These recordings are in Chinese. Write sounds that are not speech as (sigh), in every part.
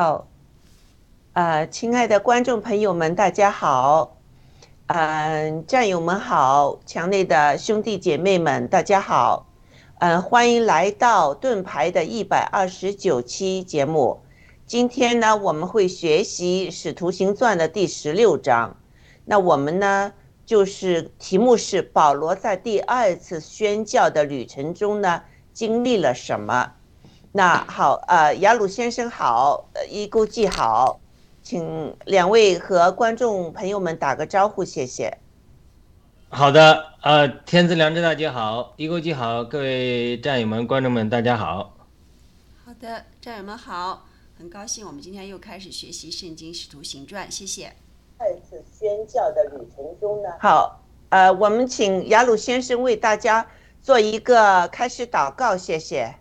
好，呃，亲爱的观众朋友们，大家好，嗯，战友们好，墙内的兄弟姐妹们，大家好，嗯，欢迎来到盾牌的一百二十九期节目。今天呢，我们会学习《使徒行传》的第十六章。那我们呢，就是题目是保罗在第二次宣教的旅程中呢，经历了什么？那好，呃，雅鲁先生好，呃，一勾记好，请两位和观众朋友们打个招呼，谢谢。好的，呃，天赐良知大姐好，一勾记好，各位战友们、观众们，大家好。好的，战友们好。很高兴，我们今天又开始学习《圣经使徒行传》，谢谢。再次宣教的旅程中呢，好，呃，我们请雅鲁先生为大家做一个开始祷告，谢谢。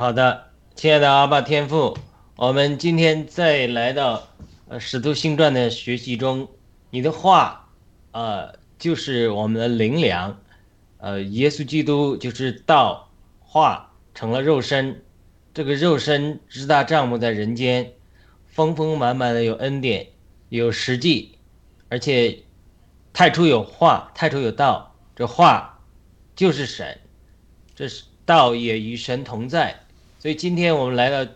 好的，亲爱的阿爸天父，我们今天再来到呃《使徒行传》的学习中，你的话，呃，就是我们的灵粮，呃，耶稣基督就是道，化成了肉身。这个肉身直大帐幕在人间，丰丰满满的有恩典，有实际，而且太初有话，太初有道，这话就是神，这是道也与神同在。所以今天我们来到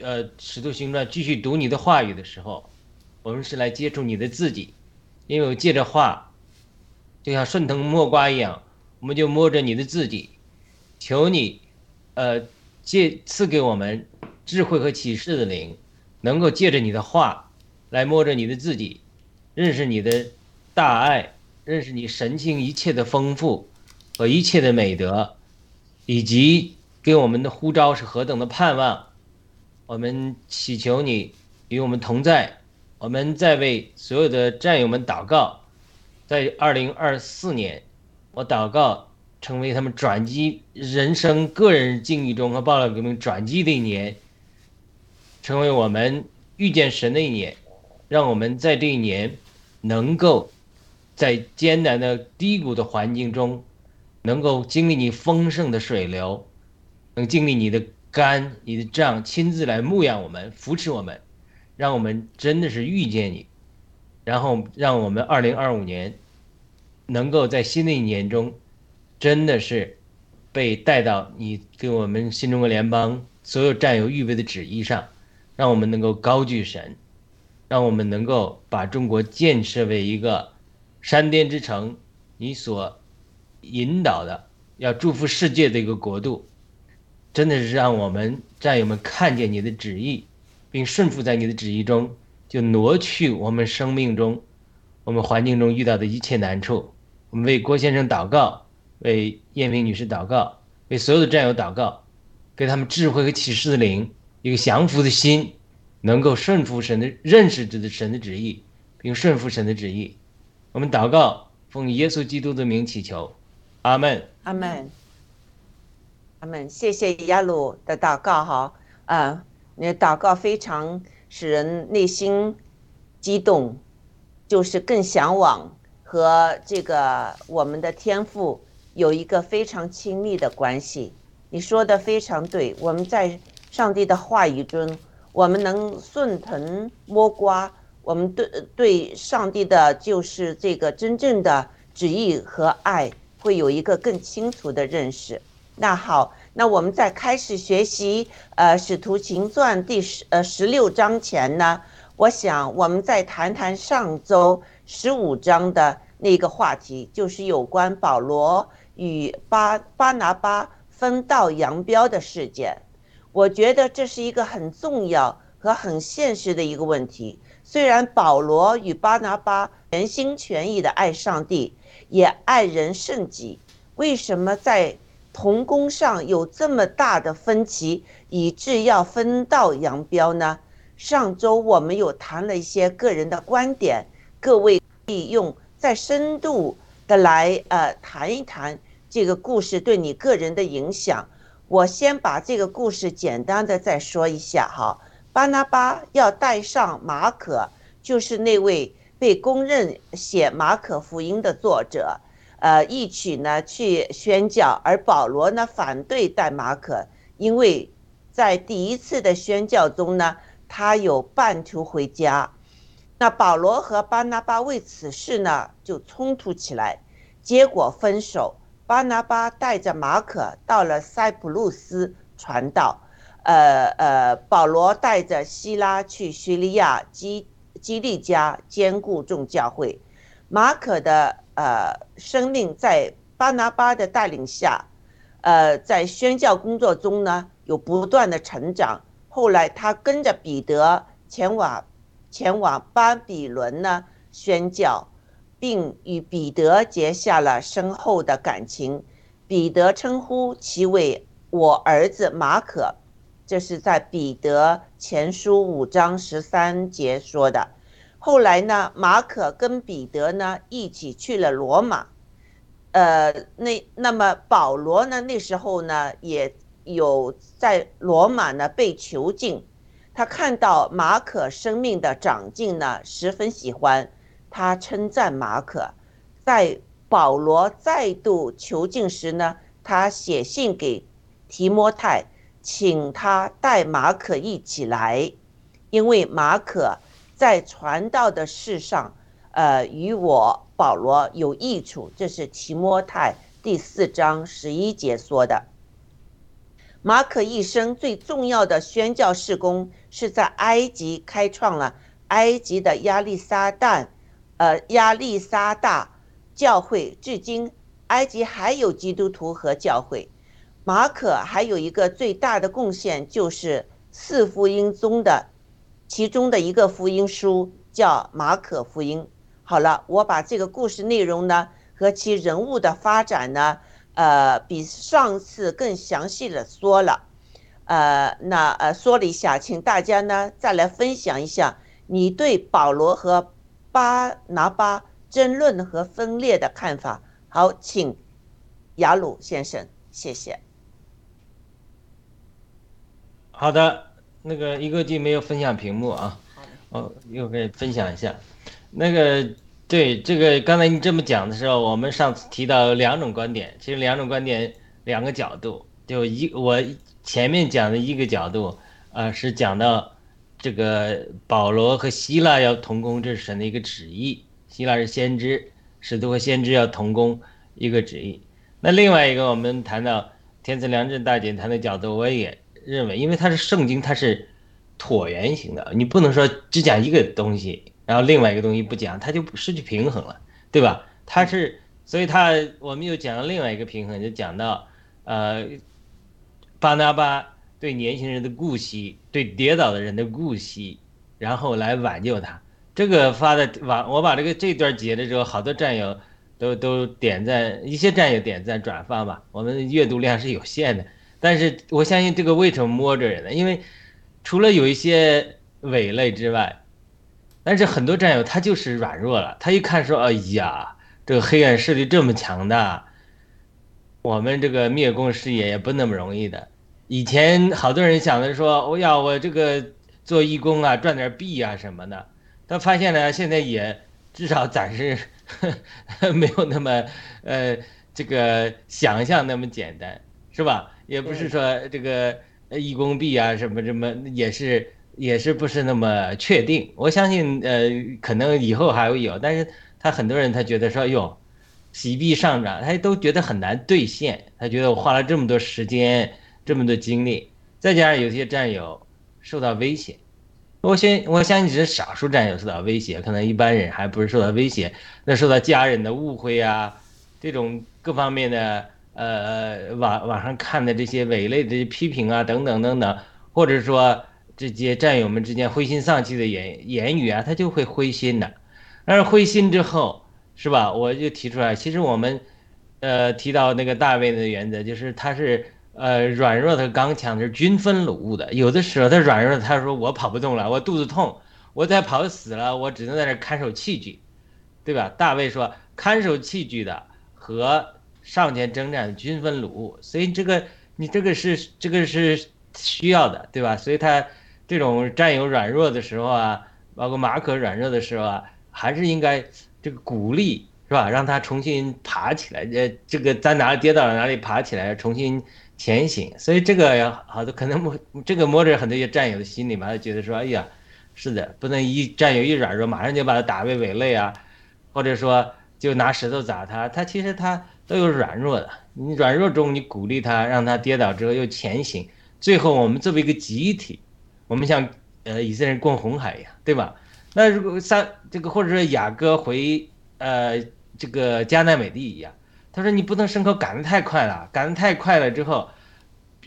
呃《使徒行传》继续读你的话语的时候，我们是来接触你的自己，因为我借着话，就像顺藤摸瓜一样，我们就摸着你的自己，求你，呃。借赐给我们智慧和启示的灵，能够借着你的话来摸着你的自己，认识你的大爱，认识你神情一切的丰富和一切的美德，以及给我们的呼召是何等的盼望。我们祈求你与我们同在，我们在为所有的战友们祷告，在二零二四年，我祷告。成为他们转机人生、个人境遇中和爆料革命转机的一年，成为我们遇见神的一年，让我们在这一年能够在艰难的低谷的环境中，能够经历你丰盛的水流，能经历你的肝、你的脏，亲自来牧养我们、扶持我们，让我们真的是遇见你，然后让我们二零二五年能够在新的一年中。真的是被带到你给我们新中国联邦所有战友预备的旨意上，让我们能够高举神，让我们能够把中国建设为一个山巅之城，你所引导的要祝福世界的一个国度，真的是让我们战友们看见你的旨意，并顺服在你的旨意中，就挪去我们生命中、我们环境中遇到的一切难处。我们为郭先生祷告。为燕萍女士祷告，为所有的战友祷告，给他们智慧和启示的灵，一个降服的心，能够顺服神的认识的神的旨意，并顺服神的旨意。我们祷告，奉耶稣基督的名祈求，阿门，阿门，谢谢亚鲁的祷告哈，啊，你的祷告非常使人内心激动，就是更向往和这个我们的天赋。有一个非常亲密的关系，你说的非常对。我们在上帝的话语中，我们能顺藤摸瓜，我们对对上帝的就是这个真正的旨意和爱，会有一个更清楚的认识。那好，那我们在开始学习呃《使徒行传》第十呃十六章前呢，我想我们再谈谈上周十五章的那个话题，就是有关保罗。与巴巴拿巴分道扬镳的事件，我觉得这是一个很重要和很现实的一个问题。虽然保罗与巴拿巴全心全意的爱上帝，也爱人甚己，为什么在同工上有这么大的分歧，以致要分道扬镳呢？上周我们有谈了一些个人的观点，各位可以用再深度的来呃谈一谈。这个故事对你个人的影响，我先把这个故事简单的再说一下哈。巴拿巴要带上马可，就是那位被公认写马可福音的作者，呃，一起呢去宣教，而保罗呢反对带马可，因为在第一次的宣教中呢，他有半途回家。那保罗和巴拿巴为此事呢就冲突起来，结果分手。巴拿巴带着马可到了塞浦路斯传道，呃呃，保罗带着希拉去叙利亚基基利家兼顾众教会。马可的呃生命在巴拿巴的带领下，呃，在宣教工作中呢有不断的成长。后来他跟着彼得前往前往巴比伦呢宣教。并与彼得结下了深厚的感情。彼得称呼其为我儿子马可，这是在彼得前书五章十三节说的。后来呢，马可跟彼得呢一起去了罗马。呃，那那么保罗呢，那时候呢也有在罗马呢被囚禁。他看到马可生命的长进呢，十分喜欢。他称赞马可，在保罗再度囚禁时呢，他写信给提摩太，请他带马可一起来，因为马可在传道的事上，呃，与我保罗有益处。这是提摩太第四章十一节说的。马可一生最重要的宣教事工，是在埃及开创了埃及的亚历山大。呃，亚历沙大教会至今，埃及还有基督徒和教会。马可还有一个最大的贡献，就是四福音中的其中的一个福音书，叫马可福音。好了，我把这个故事内容呢和其人物的发展呢，呃，比上次更详细的说了。呃，那呃说了一下，请大家呢再来分享一下你对保罗和。巴拿巴争论和分裂的看法。好，请雅鲁先生，谢谢。好的，那个一个 G 没有分享屏幕啊。好的。哦，又可以分享一下。那个，对这个刚才你这么讲的时候，我们上次提到两种观点，其实两种观点，两个角度。就一我前面讲的一个角度，呃，是讲到。这个保罗和希腊要同工，这是神的一个旨意。希腊是先知，使徒和先知要同工，一个旨意。那另外一个，我们谈到天赐良知大姐谈的角度，我也认为，因为它是圣经，它是椭圆形的，你不能说只讲一个东西，然后另外一个东西不讲，它就失去平衡了，对吧？它是，所以它我们又讲了另外一个平衡，就讲到呃巴拿巴。对年轻人的顾惜，对跌倒的人的顾惜，然后来挽救他。这个发的网，我把这个这段截的时候，好多战友都都点赞，一些战友点赞转发吧。我们阅读量是有限的，但是我相信这个为什么摸着人呢？因为除了有一些伪类之外，但是很多战友他就是软弱了。他一看说：“哎呀，这个黑暗势力这么强大，我们这个灭共事业也不那么容易的。”以前好多人想的说，我要我这个做义工啊，赚点币啊什么的。他发现呢，现在也至少暂时 (laughs) 没有那么呃这个想象那么简单，是吧？也不是说这个义工币啊什么什么也是也是不是那么确定。我相信呃可能以后还会有，但是他很多人他觉得说哟，洗币上涨，他都觉得很难兑现。他觉得我花了这么多时间。这么多精力，再加上有些战友受到威胁，我先我相信只是少数战友受到威胁，可能一般人还不是受到威胁，那受到家人的误会啊，这种各方面的呃网网上看的这些伪类的批评啊等等等等，或者说这些战友们之间灰心丧气的言言语啊，他就会灰心的，但是灰心之后是吧？我就提出来，其实我们呃提到那个大卫的原则，就是他是。呃，软弱的刚强是均分鲁物的。有的时候他软弱，他说我跑不动了，我肚子痛，我再跑死了，我只能在这看守器具，对吧？大卫说，看守器具的和上前征战均分鲁，所以这个你这个是这个是需要的，对吧？所以他这种战友软弱的时候啊，包括马可软弱的时候啊，还是应该这个鼓励，是吧？让他重新爬起来，呃，这个在哪里跌倒了哪里爬起来，重新前行。所以这个好多可能摸这个摸着很多些战友的心里嘛，觉得说，哎呀，是的，不能一战友一软弱，马上就把他打为伪类啊，或者说就拿石头砸他，他其实他都有软弱的。你软弱中你鼓励他，让他跌倒之后又前行，最后我们作为一个集体，我们像呃以色列人过红海一样，对吧？那如果三这个或者说雅各回呃这个迦南美地一样，他说你不能牲口赶得太快了，赶得太快了之后，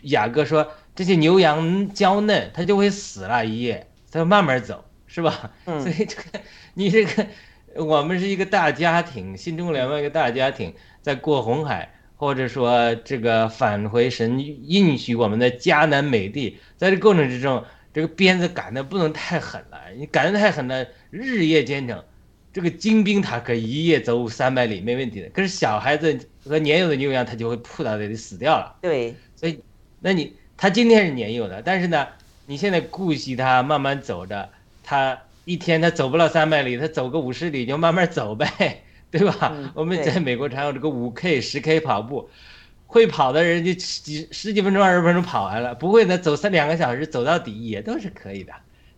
雅各说这些牛羊娇嫩，它就会死了一夜，他说慢慢走，是吧？嗯所以这个你这个我们是一个大家庭，新中国联盟一个大家庭，在过红海，或者说这个返回神应许我们的迦南美地，在这过程之中。这个鞭子赶的不能太狠了，你赶的太狠了，日夜兼程。这个精兵他可一夜走三百里没问题的，可是小孩子和年幼的牛羊他就会扑倒的死掉了。对，所以，那你他今天是年幼的，但是呢，你现在顾惜他慢慢走着，他一天他走不了三百里，他走个五十里就慢慢走呗，对吧？嗯我们在美国常有这个五 K、十 K 跑步。会跑的人就几十几分钟、二十分钟跑完了，不会的走三两个小时走到底也都是可以的，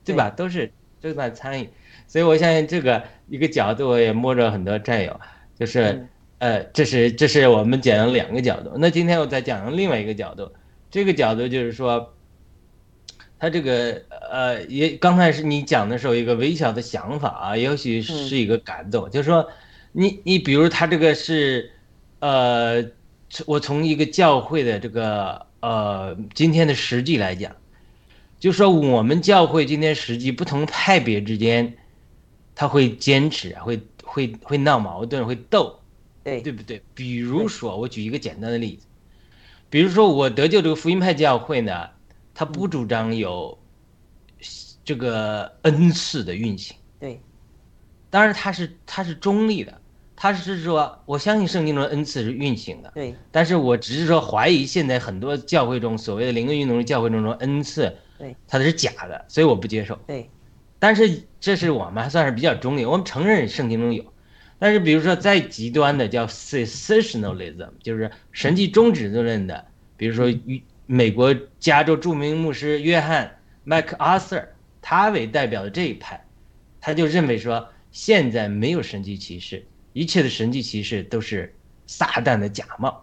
对吧？都是正在参与，所以我相信这个一个角度我也摸着很多战友，就是嗯呃，这是这是我们讲的两个角度。那今天我再讲另外一个角度，这个角度就是说，他这个呃也刚开始你讲的时候一个微小的想法啊，也许是一个感动，就是说你你比如他这个是呃。我从一个教会的这个呃今天的实际来讲，就说我们教会今天实际不同派别之间，他会坚持，会会会闹矛盾，会斗，对对不对？比如说，我举一个简单的例子，比如说我得救这个福音派教会呢，他不主张有这个恩赐的运行，对，当然他是他是中立的。他是说，我相信圣经中的恩赐是运行的，对，但是我只是说怀疑现在很多教会中所谓的灵恩运动的教会中中恩赐，对，它的是假的，所以我不接受。对，但是这是我们还算是比较中立，我们承认圣经中有，但是比如说再极端的叫 cessationalism，就是神迹终止论的，比如说美国加州著名牧师约翰麦克阿瑟，他为代表的这一派，他就认为说现在没有神迹骑士。一切的神迹骑士都是撒旦的假冒，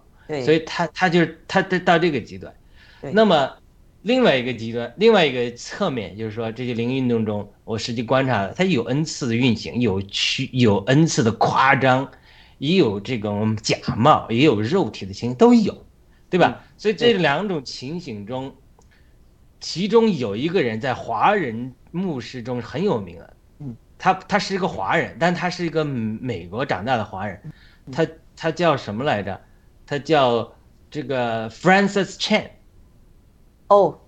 所以他他就是他到这个极端。那么另外一个极端，另外一个侧面就是说，这些灵运动中，我实际观察了，它有 n 次的运行，有区有 n 次的夸张，也有这种假冒，也有肉体的情形都有，对吧？所以这两种情形中，其中有一个人在华人牧师中很有名的。他他是一个华人，但他是一个美国长大的华人，他他叫什么来着？他叫这个 Francis Chan。哦，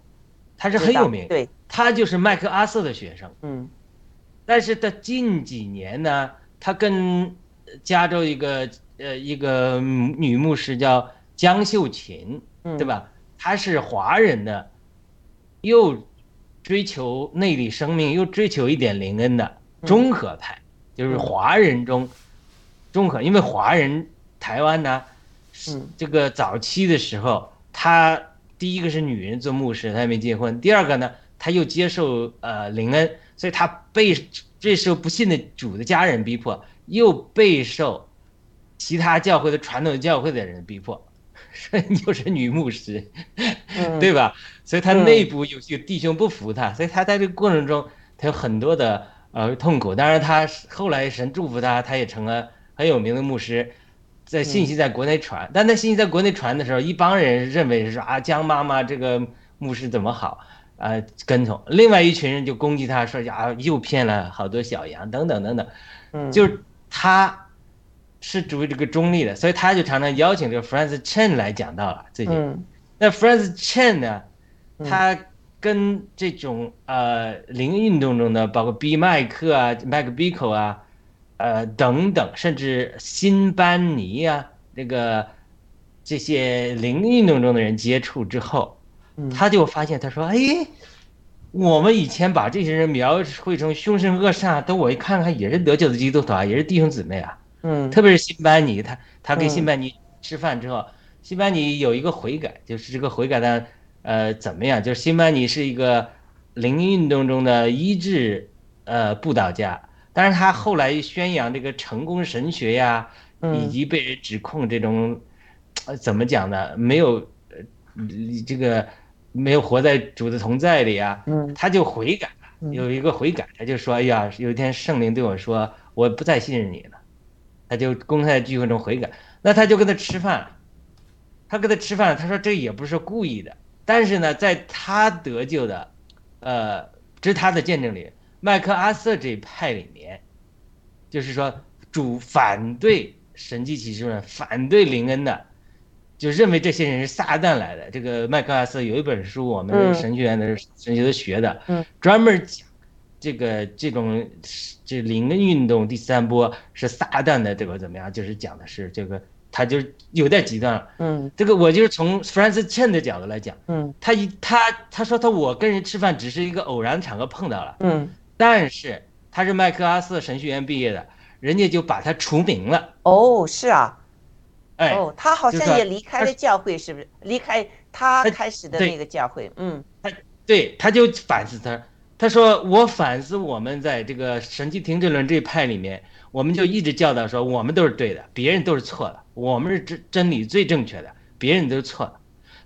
他是很有名，对，他就是麦克阿瑟的学生。嗯，但是他近几年呢，他跟加州一个呃一个女牧师叫江秀琴，对吧？她是华人的，又追求内里生命，又追求一点灵恩的。中和派就是华人中中和，因为华人台湾呢，这个早期的时候，他第一个是女人做牧师，他还没结婚；第二个呢，他又接受呃灵恩，所以他被这时候不信的主的家人逼迫，又备受其他教会的传统教会的人逼迫，(laughs) 所以又是女牧师，对吧？所以他内部有些弟兄不服他，所以他在这个过程中，他有很多的。呃，痛苦。当然，他后来神祝福他，他也成了很有名的牧师，在信息在国内传。但那信息在国内传的时候，一帮人认为是说啊，江妈妈这个牧师怎么好，啊，跟从。另外一群人就攻击他，说啊，又骗了好多小羊，等等等等。嗯，就是他是主于这个中立的，所以他就常常邀请这个 Francis Chen 来讲道了最近。那 Francis Chen 呢，他。跟这种呃灵运动中的，包括 B 麦克啊、麦克比克啊，呃等等，甚至辛班尼啊，这个这些灵运动中的人接触之后，他就发现，他说：“哎，我们以前把这些人描绘成凶神恶煞，等我一看看，也是得救的基督徒啊，也是弟兄姊妹啊。嗯。特别是辛班尼，他他跟嗯。辛班尼吃饭之后，辛班尼有一个悔改，就是这个悔改的呃怎么样？就是辛巴尼是一个灵运动中的医治呃布道家，但是他后来宣扬这个成功神学呀，以嗯及被人指控这种呃怎么讲呢？没有呃这个没有活在主的同在里啊，嗯他就悔改有一个悔改，他就说：“哎呀，有一天圣灵对我说，我不再信任你了。”他就公开在聚会中悔改。那他就跟他吃饭，他跟他吃饭，他说这也不是故意的，但是呢，在他得救的，呃，这是他的见证里，麦克阿瑟这一派里面，就是说主反对神迹启示论，反对林恩的。就认为这些人是撒旦来的。这个麦克阿瑟有一本书，我们嗯神学院的神学都学的，嗯专门讲这个这种这灵恩运动第三波是撒旦的这个怎么样？就是讲的是这个，他就有点极端了。嗯。这个我就是从 Francis Chen 的角度来讲，嗯。他一他他说他我跟人吃饭只是一个偶然场合碰到了，嗯，但是他是麦克阿瑟神学院毕业的，人家就把他除名了。哦，是啊，哎，哦，他好像也离开了教会，是不是？离开他他开始的那个教会，嗯。他对，他就反思他，他说我反思我们在这个神迹停滞论这一派里面，我们就一直教导说我们都是对的，别人都是错的，我们是真真理最正确的，别人都是错的。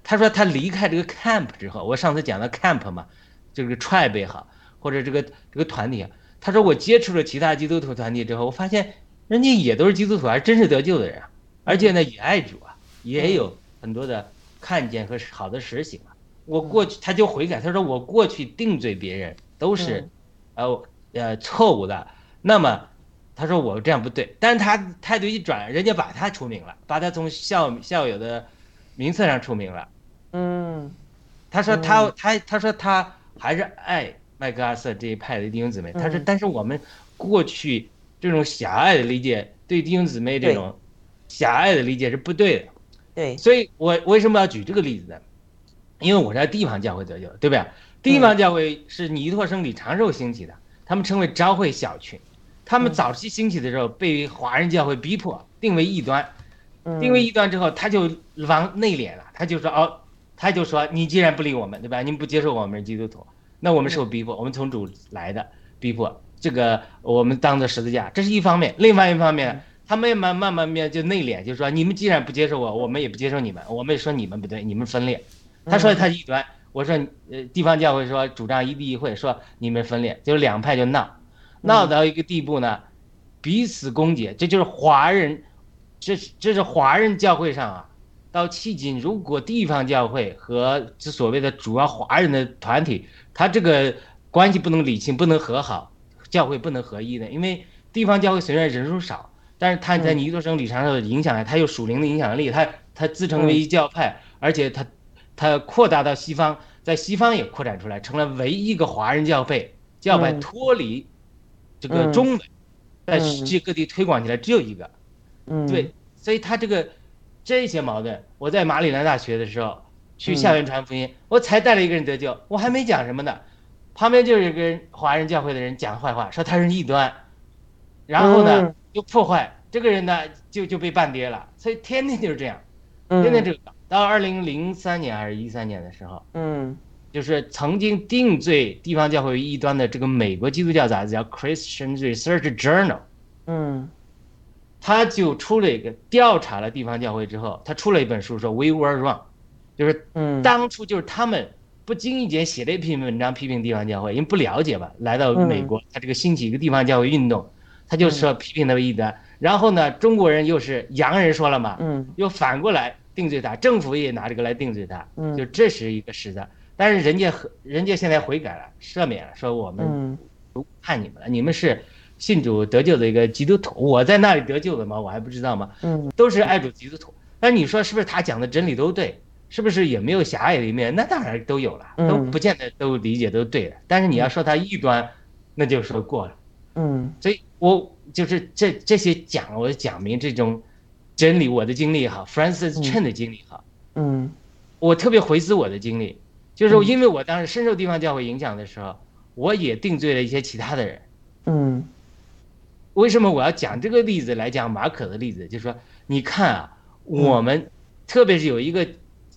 他说他离开这个 camp 之后，我上次讲到 camp 嘛，这个 tribe 也好，或者这个这个团体啊，他说我接触了其他基督徒团体之后，我发现人家也都是基督徒，还真是得救的人啊，而且呢也爱主啊，也有很多的看见和好的实行啊。我过去他就悔改，他说我过去定罪别人都是，呃呃错误的。那么他说我这样不对，但是他态度一转，人家把他除名了，把他从校校友的名册上除名了。嗯他说他他他说他还是爱麦克阿瑟这一派的弟兄姊妹。他说嗯但是我们过去这种狭隘的理解，对弟兄姊妹这种狭隘的理解是不对的。对，所以我为什么要举这个例子呢？因为我是在地方教会得救的，对不对？地方教会是尼托生、李长寿兴起的，他们称为召会小群。他们嗯。早期兴起的时候，被华人教会逼迫定为异端，嗯。定为异端之后，他就往内敛了，他就说哦，他就说你既然不理我们，对吧？你们不接受我们是基督徒，那我们受逼迫，我们从主来的逼迫，这个我们当做十字架，这是一方面。另外一方面，他们也慢慢慢慢就内敛，就说你们既然不接受我，我们也不接受你们，我们也说你们不对，你们分裂。他说他是异端，我说呃地方教会说主张一地一会，说你们分裂，就是两派就闹，闹到一个地步呢，彼此攻讦，这就是华人，这是这是华人教会上啊，到迄今如果地方教会和这所谓的主要华人的团体，他这个关系不能理清，不能和好，教会不能合一的，因为地方教会虽然人数少，但是他在尼多生、李长寿的影响下，他有属灵的影响力，他他自称为一教派，而且他。它扩大到西方，在西方也扩展出来，成了唯一一个华人教会教派嗯。脱离这个嗯。中文，在嗯。世界各地推广起来只有一个。嗯。对，所以他这个这些矛盾，我在马里兰大学的时候去嗯。校园传福音，我才带了一个人得救，我还没讲什么呢，旁边就有一个人华人教会的人讲坏话，说他是异端，然后呢嗯。就破坏这个人呢就就被办跌了，所以天天就是这样，嗯。天天这个搞。到二零零三年还是一三年的时候，嗯就是曾经定罪地方教会异端的这个美国基督教杂志叫《Christian Research Journal》，嗯。他就出了一个调查了地方教会之后，他出了一本书说 “We were wrong”，就是嗯。当初就是他们不经意间写了一篇文章批评地方教会，因为不了解吧，来到美国，他这个兴起一个地方教会运动，他就说批评他们异端，然后呢，中国人又是洋人说了嘛，嗯。又反过来定罪他，政府也拿这个来定罪他，嗯。就这是一个实的。但是人家和人家现在悔改了，赦免了，说我们嗯不判你们了，你们是信主得救的一个基督徒，我在那里得救的吗？我还不知道吗？嗯都是爱主基督徒。那你说是不是他讲的真理都对？是不是也没有狭隘的一面？那当然都有了，嗯都不见得都理解都对的。但是你要说他异端，那就说过了。嗯所以我就是这这些讲，我讲明这种真理，我的经历也好，Francis 嗯 Chen 的经历也好，嗯我特别回思我的经历，就是因为我当时深受地方教会影响的时候，我也定罪了一些其他的人。嗯为什么我要讲这个例子来讲马可的例子？就是说，你看啊，我们特别是有一个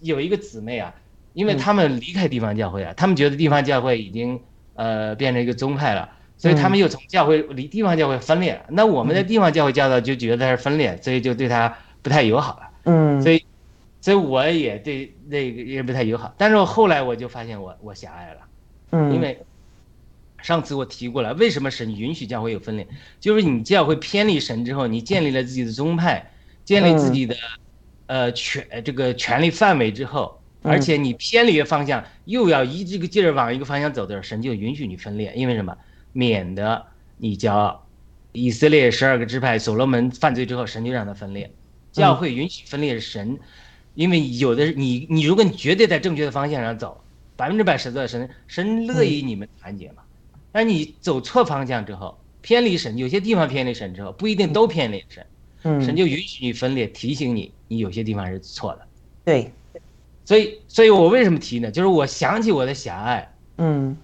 有一个姊妹啊，因为他们离开地方教会啊，他们觉得地方教会已经呃变成一个宗派了，所以他们又从教会离地方教会分裂。那我们的地方教会教导就觉得他是分裂，所以就对他不太友好了。嗯，所以，所以我也对那个也不太友好。但是我后来我就发现我我狭隘了，嗯，因为上次我提过了，为什么神允许教会有分裂？就是你教会偏离神之后，你建立了自己的宗派，建立自己的呃权这个权力范围之后，而且你偏离了方向，又要一这个劲儿往一个方向走的时候，神就允许你分裂，因为什么？免得你骄傲。以色列十二个支派，所罗门犯罪之后，神就让他分裂。教会允许分裂是神，因为有的你你如果你绝对在正确的方向上走，百分之百实在神神乐意你们团结嘛。但你走错方向之后，偏离神，有些地方偏离神之后，不一定都偏离神，神就允许你分裂，提醒你你有些地方是错的。对，所以所以我为什么提呢？就是我想起我的狭隘，嗯，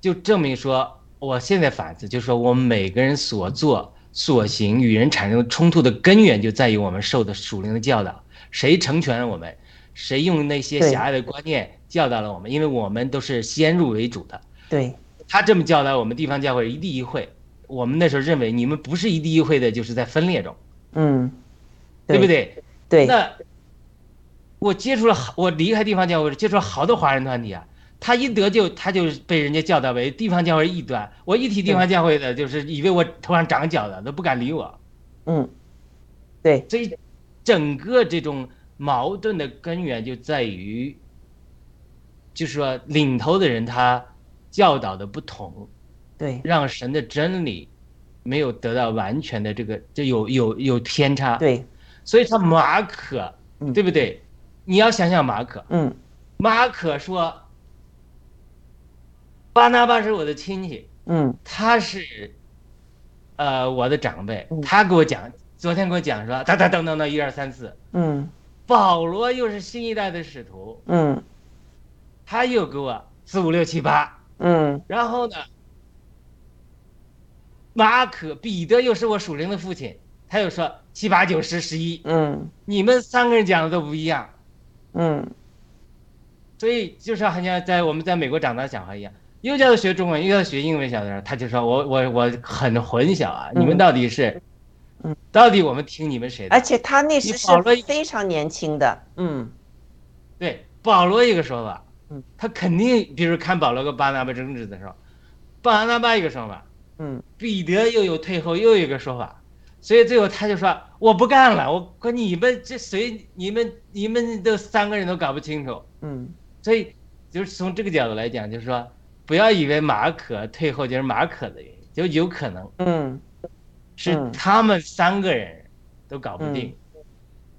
就证明说我现在反思，就是说我们每个人所做。所行与人产生冲突的根源就在于我们受的属灵的教导，谁成全了我们，谁用那些狭隘的观念教导了我们，因为我们都是先入为主的。对，他这么教导我们地方教会一地一会，我们那时候认为你们不是一地一会的，就是在分裂中，嗯，对不对？对。那我接触了，我离开地方教会，接触了好多华人团体啊。他一得救，他就被人家教导为地方教会异端。我一提地方教会的，就是以为我头上长角的，都不敢理我。嗯，对。所以，整个这种矛盾的根源就在于，就是说领头的人他教导的不同，对，让神的真理没有得到完全的这个，这有有有偏差。对，所以他马可，对不对？你要想想马可，嗯，马可说。巴拿巴是我的亲戚，嗯，他是，呃，我的长辈，他给我讲，昨天给我讲说，哒哒等等等，一二三四，嗯，保罗又是新一代的使徒，嗯，他又给我四五六七八，嗯，然后呢，马可彼得又是我属灵的父亲，他又说七八九十十一，嗯，你们三个人讲的都不一样，嗯，所以就是好像在我们在美国长大的小孩一样。又叫他学中文，又叫他学英文，小的时候他就说：“我我我很混淆啊，你们到底是，嗯，到底我们听你们谁的？”而且他那时是非常年轻的，嗯，对，保罗一个说法，嗯，他肯定，比如看保罗跟巴拿巴争执的时候，巴拿巴一个说法，嗯，彼得又有退后又一个说法，所以最后他就说：“我不干了，我跟你们这谁，你们你们这三个人都搞不清楚。”嗯，所以就是从这个角度来讲，就是说。不要以为马可退后就是马可的原因，就有可能，嗯，是他们三个人都搞不定，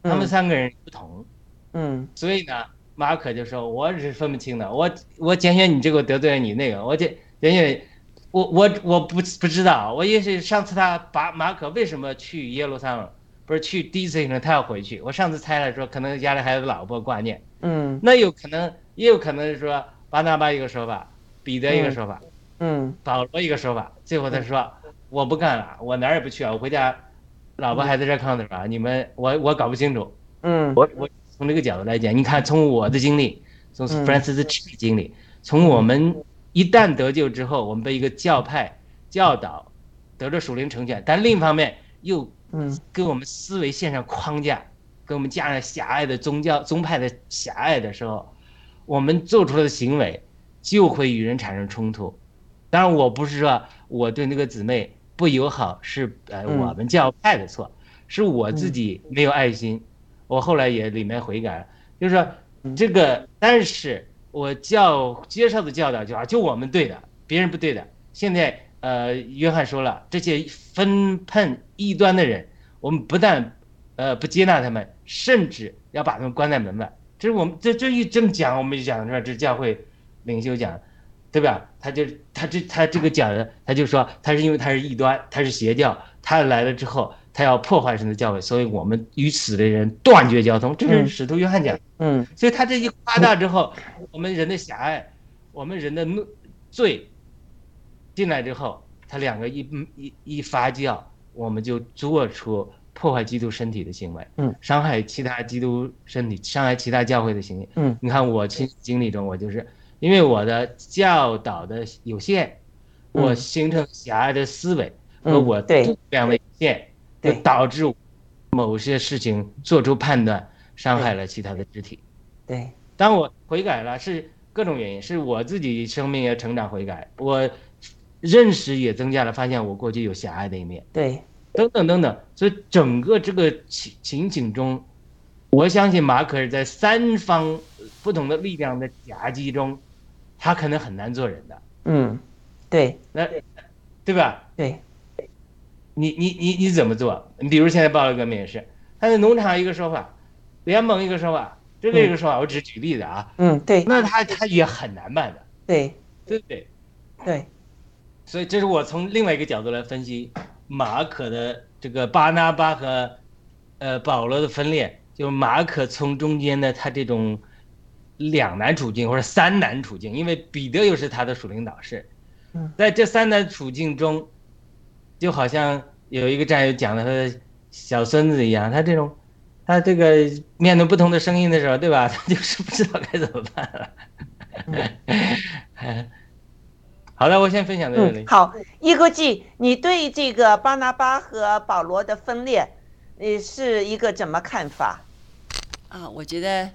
他们三个人不同，嗯，所以呢，马可就说：“我是分不清的，我我拣选你这个得罪了你那个，我拣拣选我我我不不知道，我也许上次他把马可为什么去耶路撒冷，不是去第一次行程，他要回去，我上次猜了说可能家里还有老婆挂念，嗯，那有可能也有可能是说巴拿巴一个说法。”彼得一个说法，嗯，保罗一个说法，最后他说我不干了，我哪儿也不去啊，我回家，老婆还在这炕头啊，你们我我搞不清楚，嗯，我我从这个角度来讲，你看从我的经历，从 Francis 的经历，从我们一旦得救之后，我们被一个教派教导，得着属灵成全，但另一方面又嗯。给我们思维线上框架，给我们加上狭隘的宗教宗派的狭隘的时候，我们做出来的行为。就会与人产生冲突，当然我不是说我对那个姊妹不友好是呃我们教派的错，是我自己没有爱心，我后来也里面悔改了，就是说这个，但是我教接受的教导就啊就我们对的，别人不对的。现在呃约翰说了，这些分喷异端的人，我们不但呃不接纳他们，甚至要把他们关在门外。这是我们这这一这么讲，我们就讲说这教会。领袖讲，对吧？他就他这他这个讲的，他就说他是因为他是异端，他是邪教，他来了之后，他要破坏神的教会，所以我们与此的人断绝交通。这是使徒约翰讲。嗯，所以他这一夸大之后，我们人的狭隘，我们人的罪进来之后，他两个一一一发酵，我们就做出破坏基督身体的行为，嗯，伤害其他基督身体、伤害其他教会的行为，嗯，你看我亲经历中，我就是因为我的教导的有限，我形成狭隘的思维和我度量的有限，就导致某些事情做出判断，伤害了其他的肢体。对，当我悔改了，是各种原因，是我自己生命也成长悔改，我认识也增加了，发现我过去有狭隘的一面。对，等等等等，所以整个这个情情景中，我相信马可是在三方不同的力量的夹击中，他可能很难做人的。嗯，对，那对吧？对，你你你你怎么做？你比如现在报了革命也是，他在农场一个说法，联盟一个说法。就这个说法，我只举例子啊。嗯，对。那他他也很难办的。对，对不对？对。所以这是我从另外一个角度来分析马可的这个巴拿巴和呃保罗的分裂，就马可从中间的他这种两难处境或者三难处境，因为彼得又是他的属灵导师。嗯。在这三难处境中，就好像有一个战友讲的他的小孙子一样，他这种。他这个面对不同的声音的时候，对吧？(laughs) 他就是不知道该怎么办了。(laughs) 好的，我先分享到这里。好，一个记，你对这个巴拿巴和保罗的分裂，你是一个怎么看法？啊，我觉得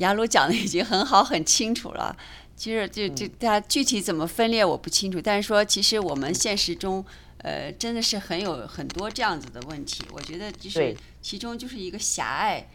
雅鲁讲的已经很好、很清楚了。其实，就就他具体怎么分裂我不清楚，但是说，其实我们现实中。呃，真的是很有很多这样子的问题。我觉得就是其中就是一个狭隘，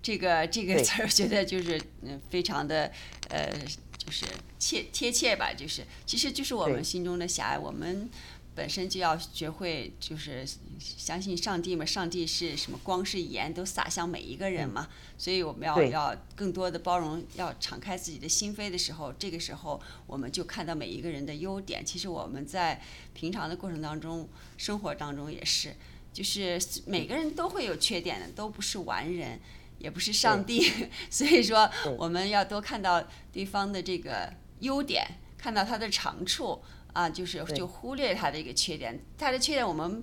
这个这个词儿，觉得就是嗯，非常的呃，就是切贴切吧。就是其实就是我们心中的狭隘，我们。本身就要学会，就是相信上帝嘛。上帝是什么？光是盐都洒向每一个人嘛。所以我们要要更多的包容，要敞开自己的心扉的时候，这个时候我们就看到每一个人的优点。其实我们在平常的过程当中，生活当中也是，就是每个人都会有缺点的，都不是完人，也不是上帝。(laughs) 所以说，我们要多看到对方的这个优点，看到他的长处。啊，就是就忽略他的一个缺点，他的缺点我们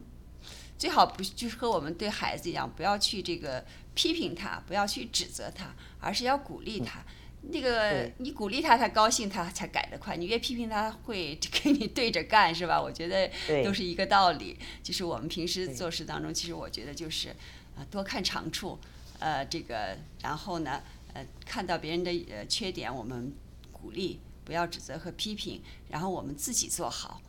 最好不就是和我们对孩子一样，不要去这个批评他，不要去指责他，而是要鼓励他。那个你鼓励他，他高兴，他才改得快。你越批评他，会跟你对着干，是吧？我觉得都是一个道理。就是我们平时做事当中，其实我觉得就是啊，多看长处，呃，这个然后呢，呃，看到别人的呃缺点，我们鼓励。不要指责和批评，然后我们自己做好，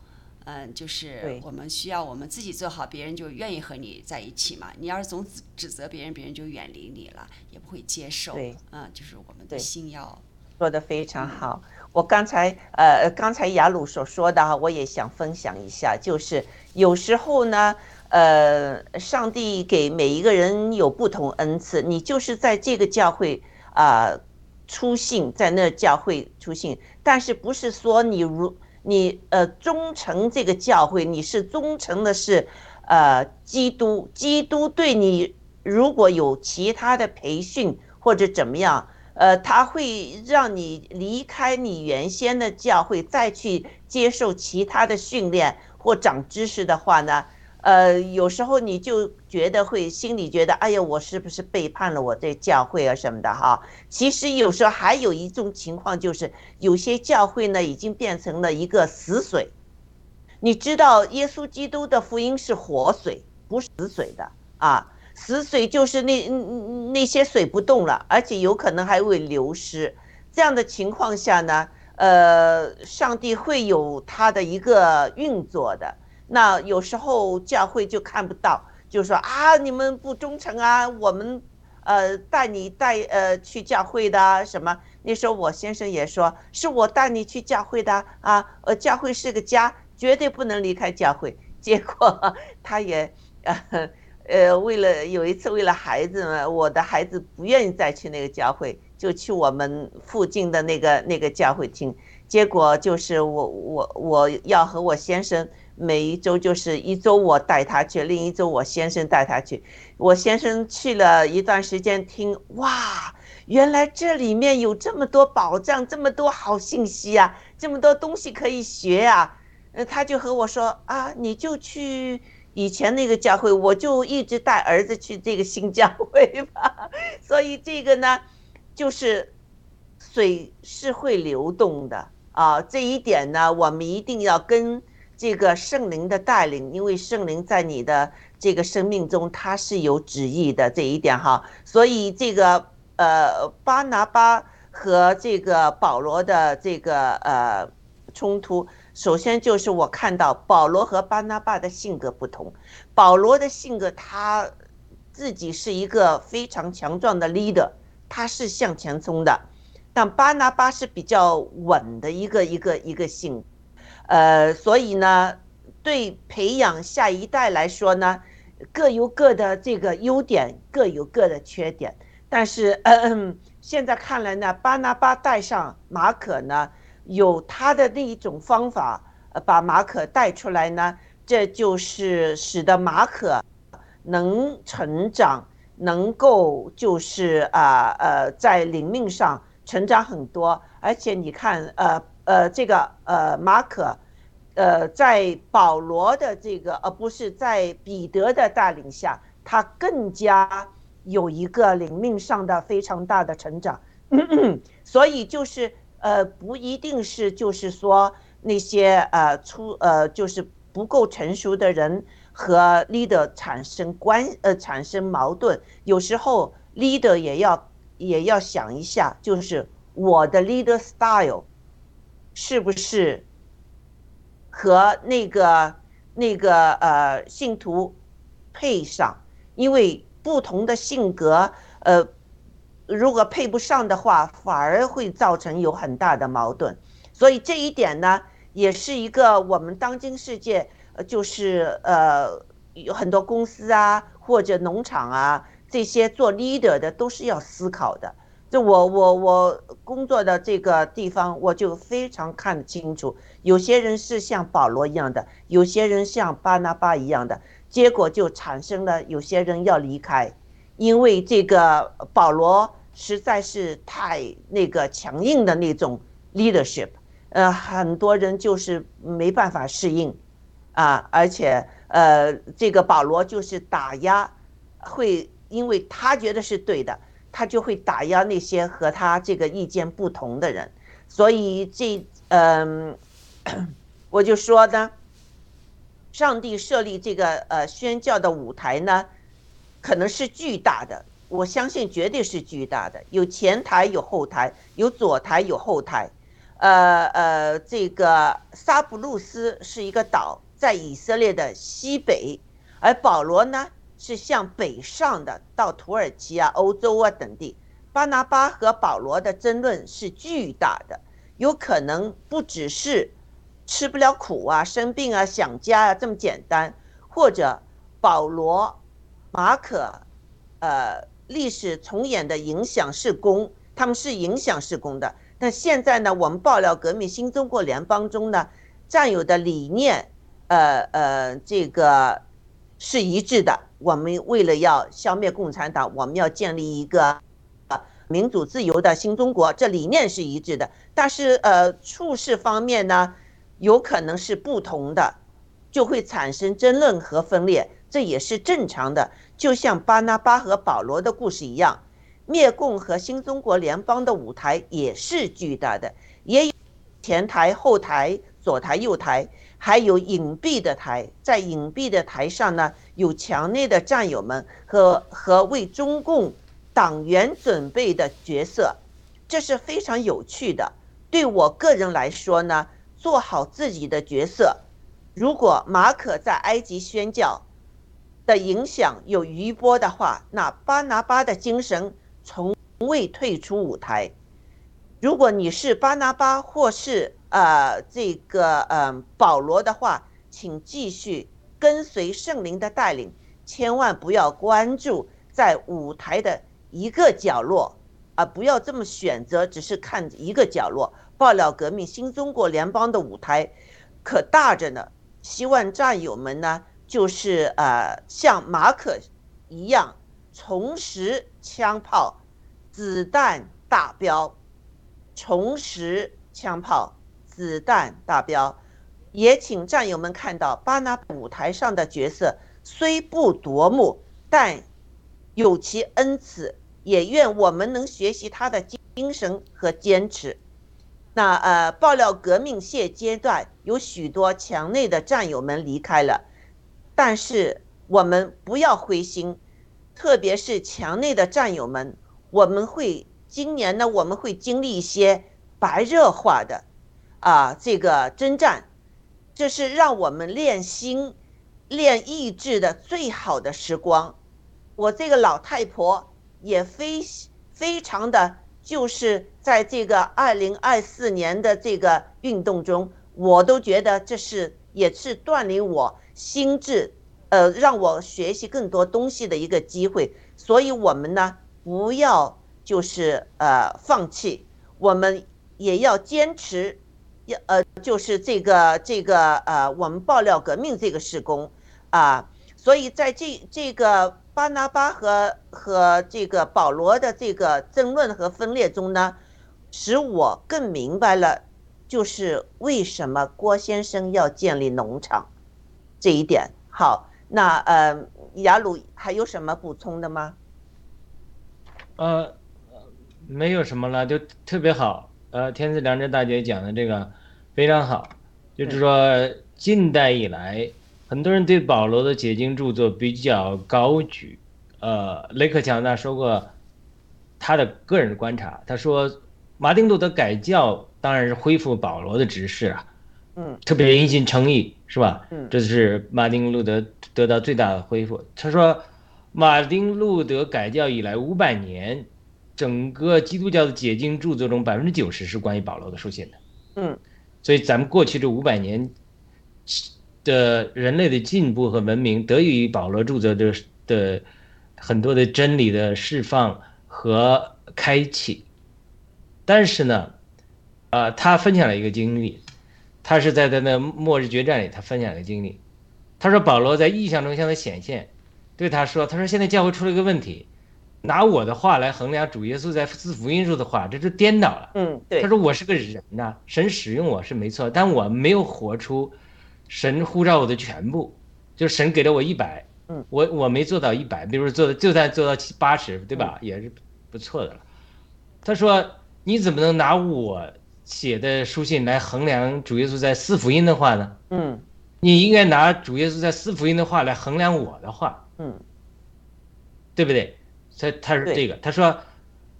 嗯，就是我们需要我们自己做好，别人就愿意和你在一起嘛。你要是总指指责别人，别人就远离你了，也不会接受。对，嗯，就是我们的心要说的非常好。我刚才呃，刚才雅鲁所说的哈，我也想分享一下，就是有时候呢，呃，上帝给每一个人有不同恩赐，你就是在这个教会啊。出信在那教会出信，但是不是说你如你呃忠诚这个教会，你是忠诚的是，呃基督，基督对你如果有其他的培训或者怎么样，呃他会让你离开你原先的教会，再去接受其他的训练或长知识的话呢？呃，有时候你就觉得会心里觉得，哎呀，我是不是背叛了我这教会啊什么的哈？其实有时候还有一种情况，就是有些教会呢已经变成了一个死水。你知道，耶稣基督的福音是活水，不是死水的啊。死水就是那那些水不动了，而且有可能还会流失。这样的情况下呢，呃，上帝会有他的一个运作的。那有时候教会就看不到，就说啊，你们不忠诚啊，我们，呃，带你带呃去教会的什么？那时候我先生也说，是我带你去教会的啊，呃，教会是个家，绝对不能离开教会。(laughs) 结果他也，呃，呃，为了有一次为了孩子嘛，我的孩子不愿意再去那个教会，就去我们附近的那个那个教会听。结果就是我我我要和我先生。每一周就是一周我带他去，另一周我先生带他去。我先生去了一段时间，听哇，原来这里面有这么多宝藏，这么多好信息啊，这么多东西可以学啊。呃，他就和我说啊，你就去以前那个教会，我就一直带儿子去这个新教会吧。(laughs) 所以这个呢，就是水是会流动的啊，这一点呢，我们一定要跟这个圣灵的带领，因为圣灵在你的这个生命中，他是有旨意的这一点哈。所以这个呃，巴拿巴和这个保罗的这个呃冲突。首先就是我看到保罗和巴拿巴的性格不同，保罗的性格他自己是一个非常强壮的 leader，他是向前冲的，但巴拿巴是比较稳的一个一个一个性，呃，所以呢，对培养下一代来说呢，各有各的这个优点，各有各的缺点，但是嗯 (clears throat) 现在看来呢，巴拿巴带上马可呢。有他的那一种方法，把马可带出来呢，这就是使得马可能成长，能够就是啊呃在灵命上成长很多。而且你看，呃呃，这个呃马可，呃在保罗的这个，而不是在彼得的带领下，他更加有一个灵命上的非常大的成长。(coughs) 所以就是。呃，不一定是，就是说那些呃出呃就是不够成熟的人和 leader 产生关呃产生矛盾，有时候 leader 也要也要想一下，就是我的 leader style 是不是和那个那个呃信徒配上，因为不同的性格呃。如果配不上的话，反而会造成有很大的矛盾，所以这一点呢，也是一个我们当今世界，就是呃，有很多公司啊，或者农场啊，这些做 leader 的都是要思考的。就我我我工作的这个地方，我就非常看得清楚，有些人是像保罗一样的，有些人像巴拿巴一样的，结果就产生了有些人要离开，因为这个保罗。实在是太那个强硬的那种 leadership，呃，很多人就是没办法适应，啊，而且呃，这个保罗就是打压，会因为他觉得是对的，他就会打压那些和他这个意见不同的人，所以这嗯，(coughs) 我就说呢，上帝设立这个呃宣教的舞台呢，可能是巨大的。我相信绝对是巨大的，有前台有后台，有左台有后台，呃呃，这个沙布鲁斯是一个岛，在以色列的西北，而保罗呢是向北上的，到土耳其啊、欧洲啊等地。巴拿巴和保罗的争论是巨大的，有可能不只是吃不了苦啊、生病啊、想家啊这么简单，或者保罗、马可，呃。历史重演的影响是公，他们是影响是公的。但现在呢，我们爆料革命新中国联邦中呢，占有的理念，呃呃，这个是一致的。我们为了要消灭共产党，我们要建立一个民主自由的新中国，这理念是一致的。但是呃，处事方面呢，有可能是不同的，就会产生争论和分裂，这也是正常的。就像巴拿巴和保罗的故事一样，灭共和新中国联邦的舞台也是巨大的，也有前台、后台、左台、右台，还有隐蔽的台。在隐蔽的台上呢，有墙内的战友们和和为中共党员准备的角色，这是非常有趣的。对我个人来说呢，做好自己的角色。如果马可在埃及宣教。的影响有余波的话，那巴拿巴的精神从未退出舞台。如果你是巴拿巴或是呃这个嗯保罗的话，请继续跟随圣灵的带领，千万不要关注在舞台的一个角落啊！不要这么选择，只是看一个角落。爆料革命新中国联邦的舞台可大着呢，希望战友们呢。就是呃，像马可一样重拾枪炮、子弹大标，重拾枪炮、子弹大标。也请战友们看到巴拿舞台上的角色虽不夺目，但有其恩赐，也愿我们能学习他的精神和坚持。那呃，爆料革命现阶段有许多墙内的战友们离开了，但是我们不要灰心，特别是墙内的战友们，我们会今年呢，我们会经历一些白热化的啊这个征战，这是让我们练心、练意志的最好的时光。我这个老太婆也非非常的。就是在这个二零二四年的这个运动中，我都觉得这是也是锻炼我心智，呃，让我学习更多东西的一个机会。所以，我们呢不要就是呃放弃，我们也要坚持，要呃就是这个这个呃我们爆料革命这个施工啊。所以在这这个。巴拿巴和和这个保罗的这个争论和分裂中呢，使我更明白了，就是为什么郭先生要建立农场这一点。好，那呃，雅鲁还有什么补充的吗？呃，没有什么了，就特别好。呃，天赐良知大姐讲的这个非常好，就是说近代以来。很多人对保罗的解经著作比较高举，呃，雷克强纳说过他的个人观察，他说马丁路德改教当然是恢复保罗的指示啊，嗯，特别因信称义是吧？嗯，这是马丁路德得到最大的恢复。他说马丁路德改教以来五百年，整个基督教的解经著作中百分之九十是关于保罗的书信的，嗯，所以咱们过去这五百年。的人类的进步和文明得益于保罗著作的的很多的真理的释放和开启，但是呢，啊，他分享了一个经历，他是在他的末日决战里，他分享了经历，他说保罗在意象中向他显现，对他说，他说现在教会出了一个问题，拿我的话来衡量主耶稣在四福音中的话，这就颠倒了。嗯，对。他说我是个人呐，神使用我是没错，但我没有活出。神呼召我的全部，就是神给了我一百，嗯，我我没做到一百，比如做的就算做到七八十，对吧？也是不错的了。他说：“你怎么能拿我写的书信来衡量主耶稣在四福音的话呢？”嗯，你应该拿主耶稣在四福音的话来衡量我的话，嗯，对不对？他他是这个，他说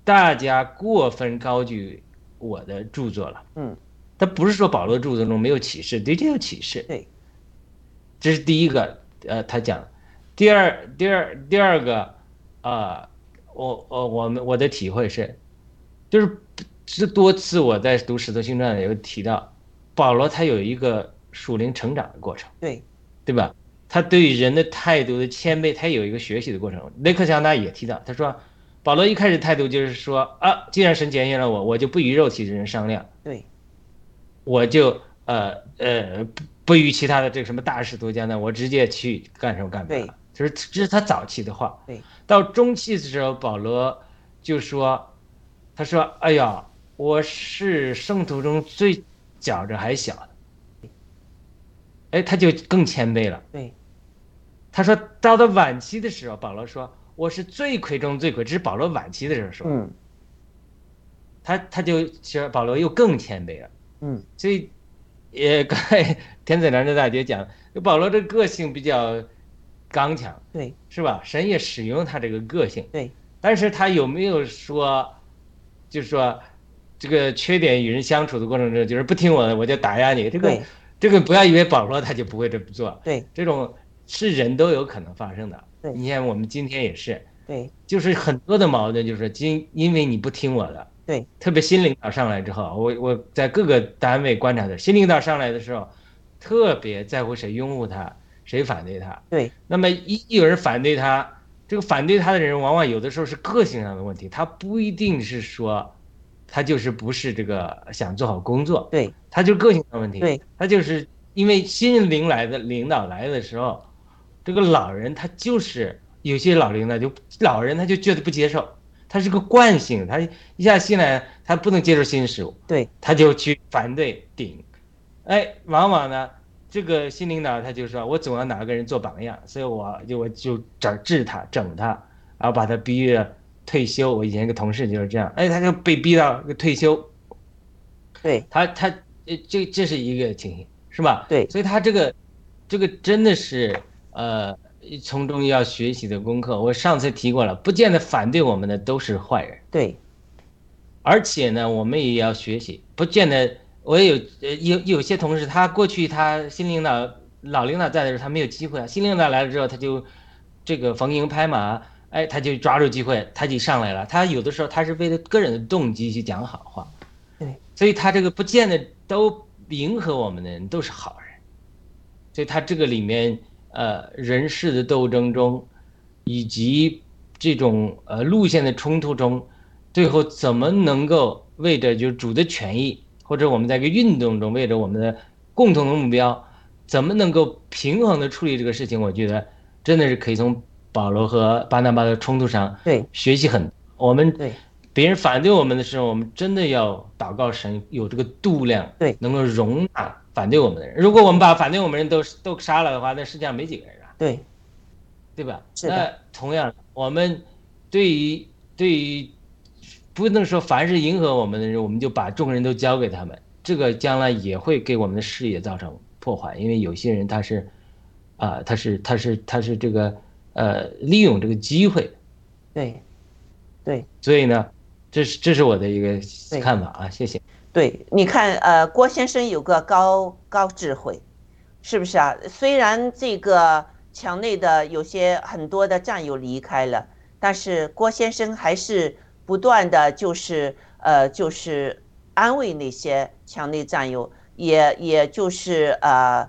大家过分高举我的著作了，嗯。他不是说保罗著作中没有启示，的确有启示。对，这是第一个，呃，他讲。第二，第二，第二个，啊，我，我，我们我的体会是，就是这多次我在读《使徒行传》有提到，保罗他有一个属灵成长的过程。对，对吧？他对人的态度的谦卑，他有一个学习的过程。雷克强纳也提到，他说，保罗一开始态度就是说，啊，既然神拣选了我，我就不与肉体的人商量。对。我就呃呃不不与其他的这个什么大使徒交代，我直接去干什么干嘛了。就是这是他早期的话。对。到中期的时候，保罗就说：“他说，哎呀，我是圣徒中最觉着还小的。”哎，他就更谦卑了。对。他说到了晚期的时候，保罗说：“我是罪魁中罪魁。”这是保罗晚期的时候说。嗯。他他就其实保罗又更谦卑了。嗯，所以，也刚才田子良的大姐讲，保罗这个性比较刚强，对，是吧？神也使用他这个个性，对。但是他有没有说，就是说，这个缺点与人相处的过程中，就是不听我的，我就打压你。这个，这个不要以为保罗他就不会这么做，对。这种是人都有可能发生的，对。你看我们今天也是，对，就是很多的矛盾，就是今因为你不听我的。对，特别新领导上来之后，我我在各个单位观察的，新领导上来的时候，特别在乎谁拥护他，谁反对他。对，那么一有人反对他，这个反对他的人，往往有的时候是个性上的问题，他不一定是说，他就是不是这个想做好工作。对，他就个性的问题。对，他就是因为新领来的领导来的时候，这个老人他就是有些老领导就老人他就觉得不接受。他是个惯性，他一下进来，他不能接受新事物，对，他就去反对顶，哎，往往呢，这个新领导他就说，我总要拿个人做榜样，所以我就我就整治他，整他，然后把他逼着退休。我以前一个同事就是这样，哎，他就被逼到退休。对他，他呃，这这是一个情形，是吧？对，所以他这个这个真的是呃，从中要学习的功课。我上次提过了，不见得反对我们的都是坏人。对，而且呢，我们也要学习，不见得。我也有呃有有些同事，他过去他新领导老领导在的时候，他没有机会啊。新领导来了之后，他就这个逢迎拍马，哎，他就抓住机会，他就上来了。他有的时候他是为了个人的动机去讲好话，对，所以他这个不见得都迎合我们的人都是好人。所以他这个里面呃人事的斗争中，以及这种呃路线的冲突中，最后怎么能够为着就是主的权益？或者我们在一个运动中，为着我们的共同的目标，怎么能够平衡的处理这个事情？我觉得真的是可以从保罗和巴拿巴的冲突上对学习很。我们对别人反对我们的时候，我们真的要祷告神有这个度量，对，能够容纳反对我们的人。如果我们把反对我们人都都杀了的话，那世界上没几个人啊，对，对吧？那同样，我们对于对于。不能说凡是迎合我们的人，我们就把众人都交给他们，这个将来也会给我们的事业造成破坏。因为有些人他是，啊，他是他是他是这个呃利用这个机会，对，对，所以呢，这是这是我的一个看法啊，谢谢。对，你看，呃，郭先生有个高高智慧，是不是啊？虽然这个墙内的有些很多的战友离开了，但是郭先生还是。不断的就是呃，就是安慰那些墙内战友，也也就是呃，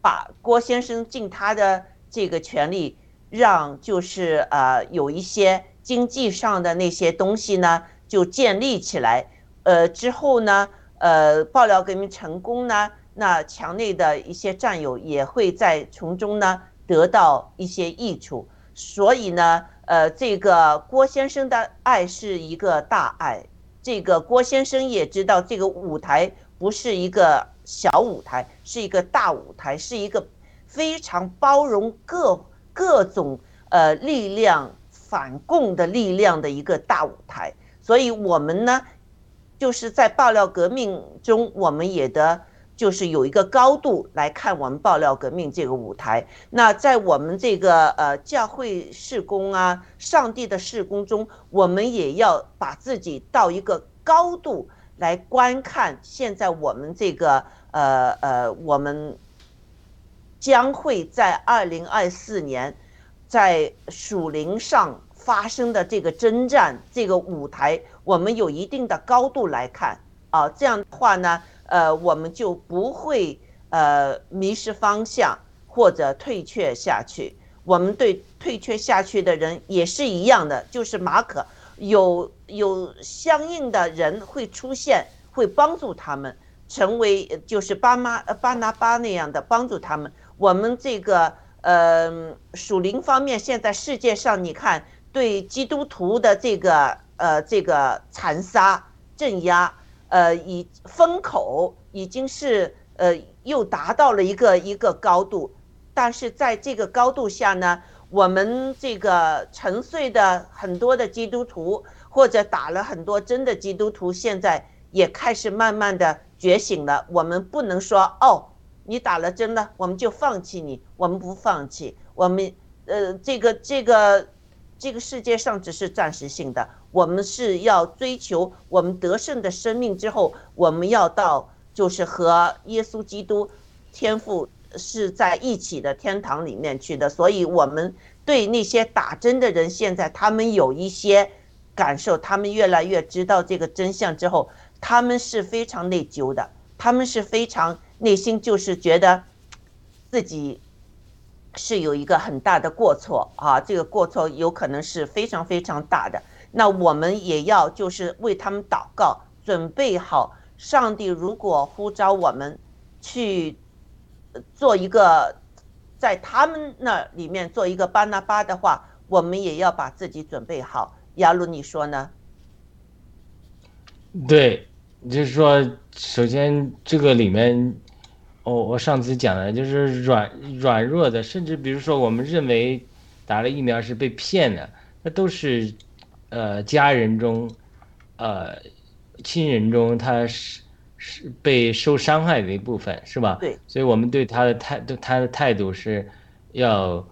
把郭先生尽他的这个权利，让就是呃有一些经济上的那些东西呢，就建立起来。呃，之后呢，呃，爆料革命成功呢，那墙内的一些战友也会在从中呢得到一些益处。所以呢。呃，这个郭先生的爱是一个大爱，这个郭先生也知道这个舞台不是一个小舞台，是一个大舞台，是一个非常包容各各种呃力量反共的力量的一个大舞台。所以，我们呢，就是在爆料革命中，我们也得。就是有一个高度来看我们爆料革命这个舞台。那在我们这个呃教会事工啊，上帝的事工中，我们也要把自己到一个高度来观看。现在我们这个呃呃，我们将会在二零二四年在属灵上发生的这个征战这个舞台，我们有一定的高度来看啊。这样的话呢？呃，我们就不会呃迷失方向或者退却下去。我们对退却下去的人也是一样的，就是马可有有相应的人会出现，会帮助他们成为就是巴马巴拿巴那样的帮助他们。我们这个呃属灵方面，现在世界上你看对基督徒的这个呃这个残杀镇压。呃，以封口已经是呃又达到了一个一个高度，但是在这个高度下呢，我们这个沉睡的很多的基督徒或者打了很多针的基督徒，现在也开始慢慢的觉醒了。我们不能说哦，你打了针了，我们就放弃你，我们不放弃，我们呃这个这个。这个世界上只是暂时性的，我们是要追求我们得胜的生命之后，我们要到就是和耶稣基督天赋是在一起的天堂里面去的。所以，我们对那些打针的人，现在他们有一些感受，他们越来越知道这个真相之后，他们是非常内疚的，他们是非常内心就是觉得自己。是有一个很大的过错啊，这个过错有可能是非常非常大的。那我们也要就是为他们祷告，准备好。上帝如果呼召我们去做一个在他们那里面做一个巴拿巴的话，我们也要把自己准备好。亚鲁，你说呢？对，就是说，首先这个里面。我我上次讲的，就是软软弱的，甚至比如说我们认为打了疫苗是被骗的，那都是呃家人中，呃亲人中他是是被受伤害的一部分，是吧？对。所以我们对他的态对他的态度是要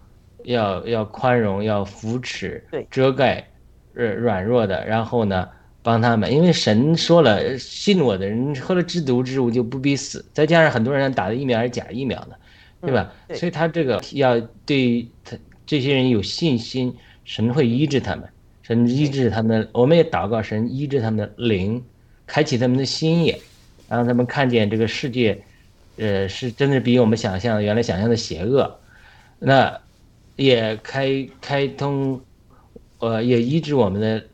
要要宽容，要扶持，对遮盖软软弱的，然后呢？帮他们，因为神说了，信我的人喝了制毒之物就不必死。再加上很多人打的疫苗还是假疫苗的，对吧？对所以他这个要对他这些人有信心，神会医治他们，神医治他们。我们也祷告神医治他们的灵，开启他们的心眼，让他们看见这个世界，呃，是真的比我们想象原来想象的邪恶。那也开开通，呃，也医治我们的。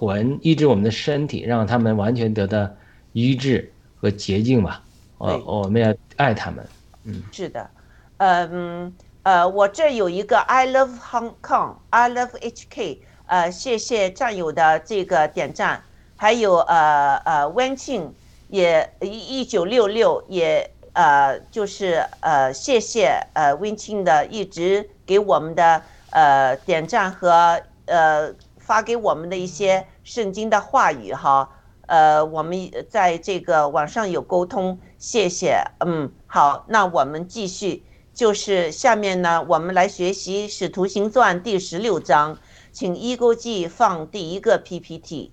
魂医治我们的身体，让他们完全得到医治和洁净吧。我我们要爱他们。嗯，是的，嗯呃，我这有一个 I love Hong Kong，I love HK，呃，谢谢战友的这个点赞，还有呃呃温庆也一九六六也呃就是呃谢谢呃温庆的一直给我们的呃点赞和呃。发给我们的一些圣经的话语哈，呃，我们在这个网上有沟通，谢谢，嗯，好，那我们继续，就是下面呢，我们来学习《使徒行传》第十六章，请一勾记放第一个 PPT，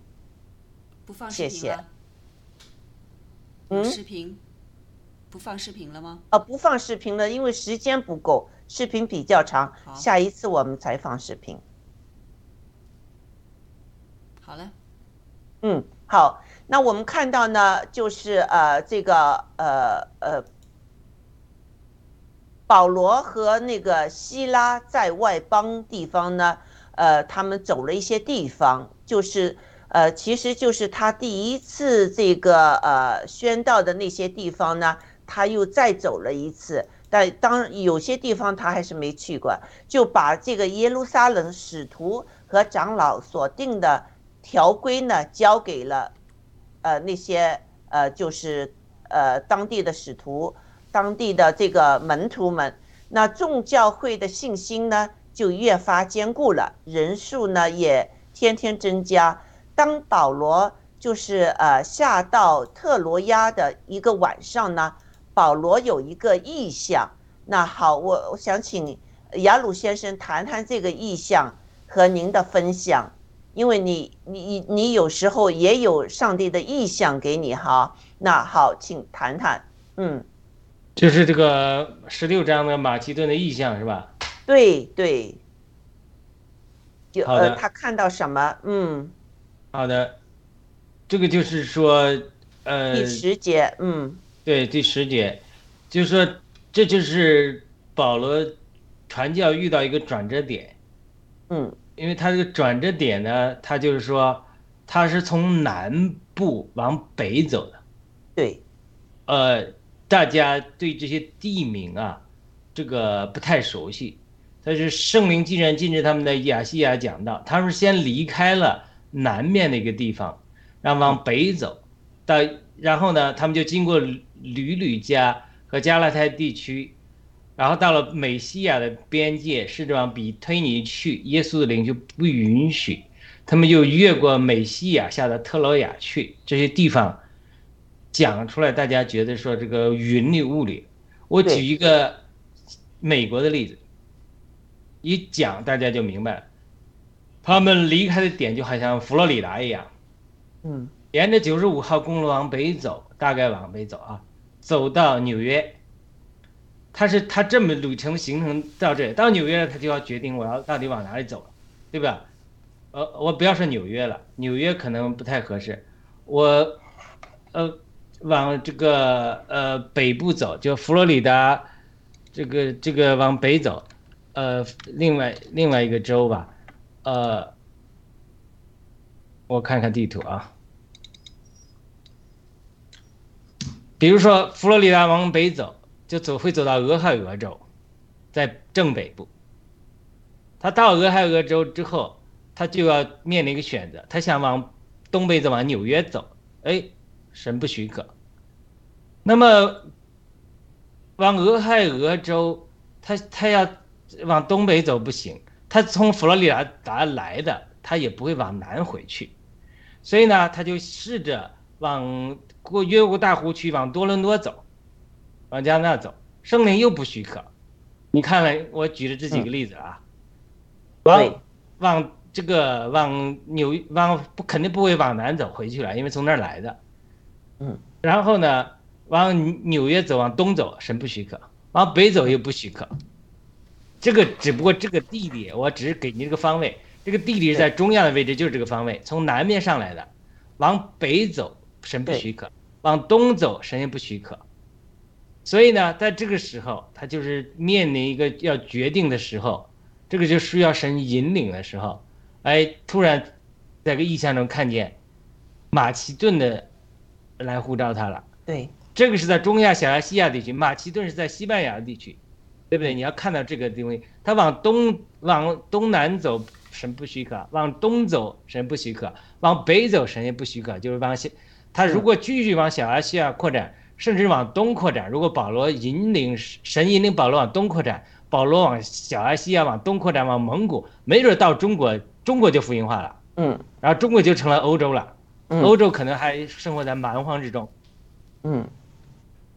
不放谢谢。嗯，视频？不放视频了吗？呃，不放视频了，因为时间不够，视频比较长，下一次我们才放视频。好了，嗯，好，那我们看到呢，就是呃，这个呃呃，保罗和那个希拉在外邦地方呢，呃，他们走了一些地方，就是呃，其实就是他第一次这个呃宣道的那些地方呢，他又再走了一次，但当有些地方他还是没去过，就把这个耶路撒冷使徒和长老所定的。条规呢，交给了，呃，那些呃，就是呃，当地的使徒，当地的这个门徒们，那众教会的信心呢，就越发坚固了，人数呢也天天增加。当保罗就是呃下到特罗亚的一个晚上呢，保罗有一个意象。那好，我我想请雅鲁先生谈谈这个意象和您的分享。因为你你你你有时候也有上帝的意向给你哈，那好，请谈谈，嗯，就是这个十六章的马其顿的意向是吧？对对，就呃他看到什么？嗯，好的，这个就是说呃第十节，嗯，对第十节，就是说这就是保罗传教遇到一个转折点，嗯。因为他这个转折点呢，他就是说，他是从南部往北走的。对，呃，大家对这些地名啊，这个不太熟悉。但是圣灵既然禁止他们的亚细亚讲道，他们先离开了南面的一个地方，然后往北走，到然后呢，他们就经过吕吕家和加拉太地区。然后到了美西亚的边界，试着往比推尼去，耶稣的灵就不允许，他们就越过美西亚下的特罗亚去。这些地方讲出来，大家觉得说这个云里雾里。我举一个美国的例子，一讲大家就明白了。他们离开的点就好像佛罗里达一样，嗯，沿着九十五号公路往北走，大概往北走啊，走到纽约。他是他这么旅程行程到这到纽约了，他就要决定我要到底往哪里走了，对吧？呃，我不要说纽约了，纽约可能不太合适。我，呃，往这个呃北部走，就佛罗里达，这个这个往北走，呃，另外另外一个州吧，呃，我看看地图啊，比如说佛罗里达往北走。就走会走到俄亥俄州，在正北部。他到俄亥俄州之后，他就要面临一个选择：他想往东北走，往纽约走。哎，神不许可。那么往俄亥俄州，他他要往东北走不行，他从佛罗里达达来的，他也不会往南回去，所以呢，他就试着往过越过大湖区往多伦多走，往加拿大走，圣灵又不许可。你看了我举的这几个例子啊，往往这个往纽往不肯定不会往南走回去了，因为从那儿来的，嗯，然后呢？往纽约走，往东走，神不许可；往北走又不许可。这个只不过这个地理，我只是给你这个方位。这个地理是在中亚的位置，就是这个方位。从南面上来的，往北走，神不许可；往东走，神也不许可。所以呢，在这个时候，他就是面临一个要决定的时候，这个就需要神引领的时候。哎，突然在个意象中看见马其顿的来呼召他了。对。这个是在中亚小亚细亚地区，马其顿是在西班牙地区，对不对？你要看到这个定位，他往东往东南走，神不许可；往东走，神不许可；往北走，神也不许可。就是往西，他如果继续往小亚细亚扩展，甚至往东扩展，如果保罗引领神引领保罗往东扩展，保罗往小亚细亚往东扩展，往蒙古，没准到中国，中国就福音化了。嗯，然后中国就成了欧洲了，欧洲可能还生活在蛮荒之中。嗯。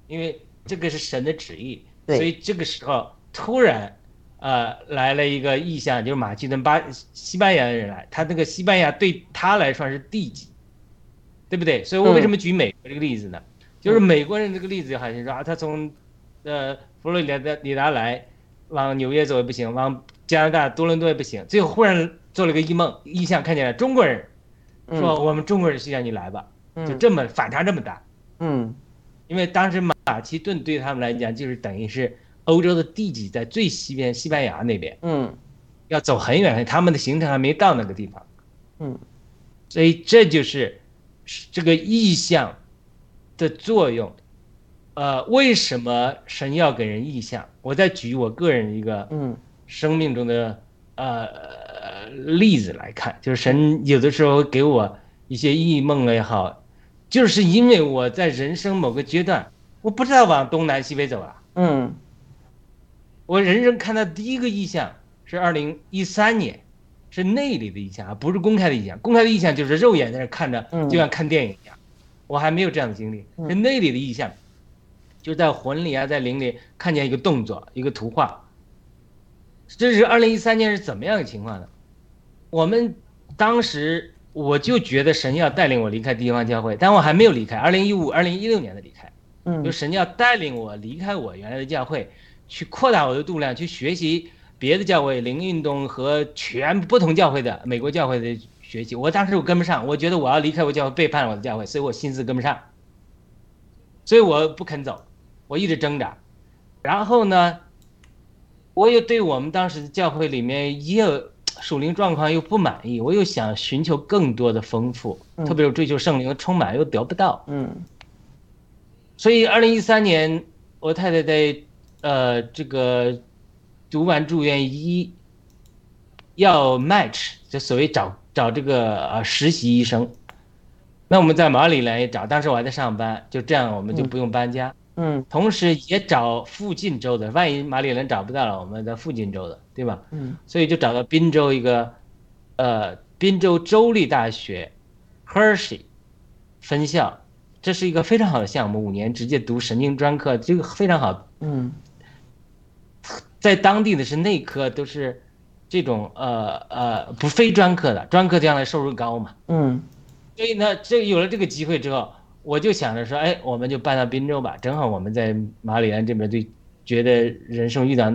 因为这个是神的旨意，所以这个时候突然，呃，来了一个意象，就是马其顿巴西班牙的人来，他那个西班牙对他来说是地级，对不对？所以我为什么举美国这个例子呢？就是美国人这个例子就好像说啊，他从，呃，佛罗里达里达来，往纽约走也不行，往加拿大多伦多也不行，最后忽然做了个异梦，意象看见了中国人，说我们中国人需要你来吧，就这么反差这么大，嗯。因为当时马其顿对他们来讲，就是等于是欧洲的地级，在最西边西班牙那边，嗯，要走很远，他们的行程还没到那个地方，嗯，所以这就是这个意象的作用。呃，为什么神要给人意象？我再举我个人一个嗯生命中的呃例子来看，就是神有的时候给我一些异梦也好。就是因为我在人生某个阶段，我不知道往东南西北走了。嗯，我人生看到第一个意象是二零一三年，是内里的意象，不是公开的意象。公开的意象就是肉眼在那看着，就像看电影一样。我还没有这样的经历。是内里的意象，就在魂里啊，在灵里看见一个动作，一个图画。这是二零一三年是怎么样的情况呢？我们当时。我就觉得神要带领我离开地方教会，但我还没有离开。二零一五、二零一六年的离开，嗯，就神要带领我离开我原来的教会，去扩大我的度量，去学习别的教会、灵运动和全不同教会的美国教会的学习。我当时我跟不上，我觉得我要离开我教会，背叛我的教会，所以我心思跟不上，所以我不肯走，我一直挣扎。然后呢，我又对我们当时的教会里面也有。属灵状况又不满意，我又想寻求更多的丰富，特别是追求圣灵的充满，又得不到。嗯，所以二零一三年，我太太在呃这个读完住院医，要 match 就所谓找找这个呃实习医生，那我们在马里兰也找，当时我还在上班，就这样我们就不用搬家。嗯，同时也找附近州的，万一马里兰找不到了，我们在附近州的，对吧？嗯，所以就找到滨州一个，呃，滨州州立大学，Hershey 分校，这是一个非常好的项目，五年直接读神经专科，这个非常好。嗯，在当地的是内科都是这种呃呃不非专科的，专科将来收入高嘛。嗯，所以呢，这有了这个机会之后。我就想着说，哎，我们就搬到滨州吧，正好我们在马里兰这边对，觉得人生遇到，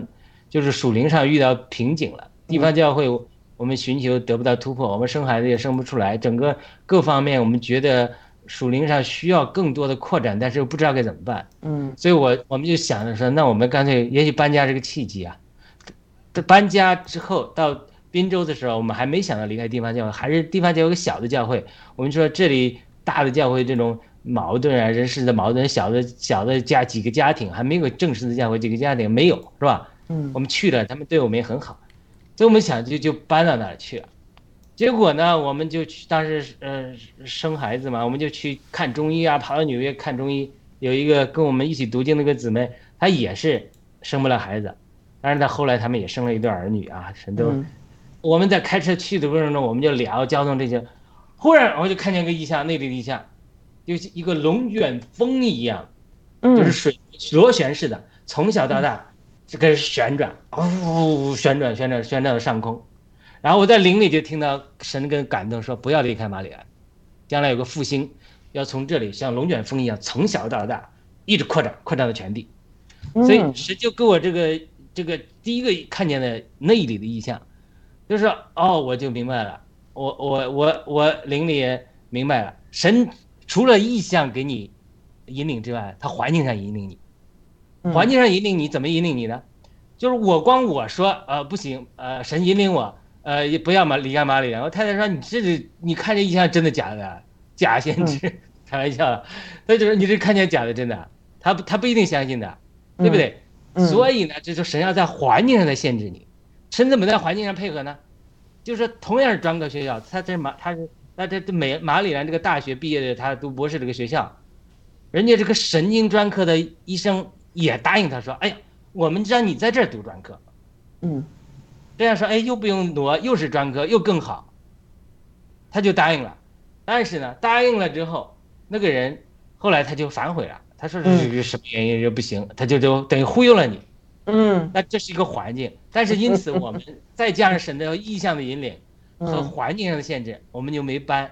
就是属灵上遇到瓶颈了。地方教会我们寻求得不到突破，我们生孩子也生不出来，整个各方面我们觉得属灵上需要更多的扩展，但是又不知道该怎么办。嗯，所以我我们就想着说，那我们干脆也许搬家是个契机啊。这搬家之后到滨州的时候，我们还没想到离开地方教会，还是地方教会个小的教会。我们说这里大的教会这种。矛盾啊，人事的矛盾，小的小的家几个家庭还没有正式的教会，几个家庭没有是吧？嗯，我们去了，他们对我们也很好，所以我们想就就搬到那儿去了。结果呢，我们就去当时呃生孩子嘛，我们就去看中医啊，跑到纽约看中医。有一个跟我们一起读经那个姊妹，她也是生不了孩子，但是在后来他们也生了一对儿女啊，神都。嗯。我们在开车去的过程中，我们就聊交通这些，忽然我就看见个异象，那里的异象，就是一个龙卷风一样，嗯，就是水螺旋式的，从小到大就开始旋转，呜、旋转旋转旋转到上空，然后我在灵里就听到神跟感动说不要离开马里兰，将来有个复兴，要从这里像龙卷风一样从小到大一直扩展扩展到全地，所以嗯。神就给我这个这个第一个看见的内里的意象，就是哦，我就明白了，我我我我灵里明白了，神除了意象给你引领之外，他环境上引领你，嗯。环境上引领你怎么引领你呢？就是我光我说呃不行，呃神引领我，呃也不要马离开马里兰。我太太说你这是你看这意象真的假的？(laughs) 假先知，(laughs) 开玩笑，他就是你这看见假的真的，他他不一定相信的，对不对？嗯所以呢，这就神要在环境上在限制你，神怎么在环境上配合呢？就是同样是专科学校，他这马他是那这这美马里兰这个大学毕业的，他读博士这个学校，人家这个神经专科的医生也答应他说，哎呀，我们让你在这儿读专科，嗯。这样说，哎，又不用挪，又是专科，又更好，他就答应了。但是呢，答应了之后，那个人后来他就反悔了，他说嗯是是什么原因就不行，他就就等于忽悠了你。嗯那这是一个环境，但是因此我们 (laughs) 再加上神的意向的引领和嗯环境上的限制，我们就没搬，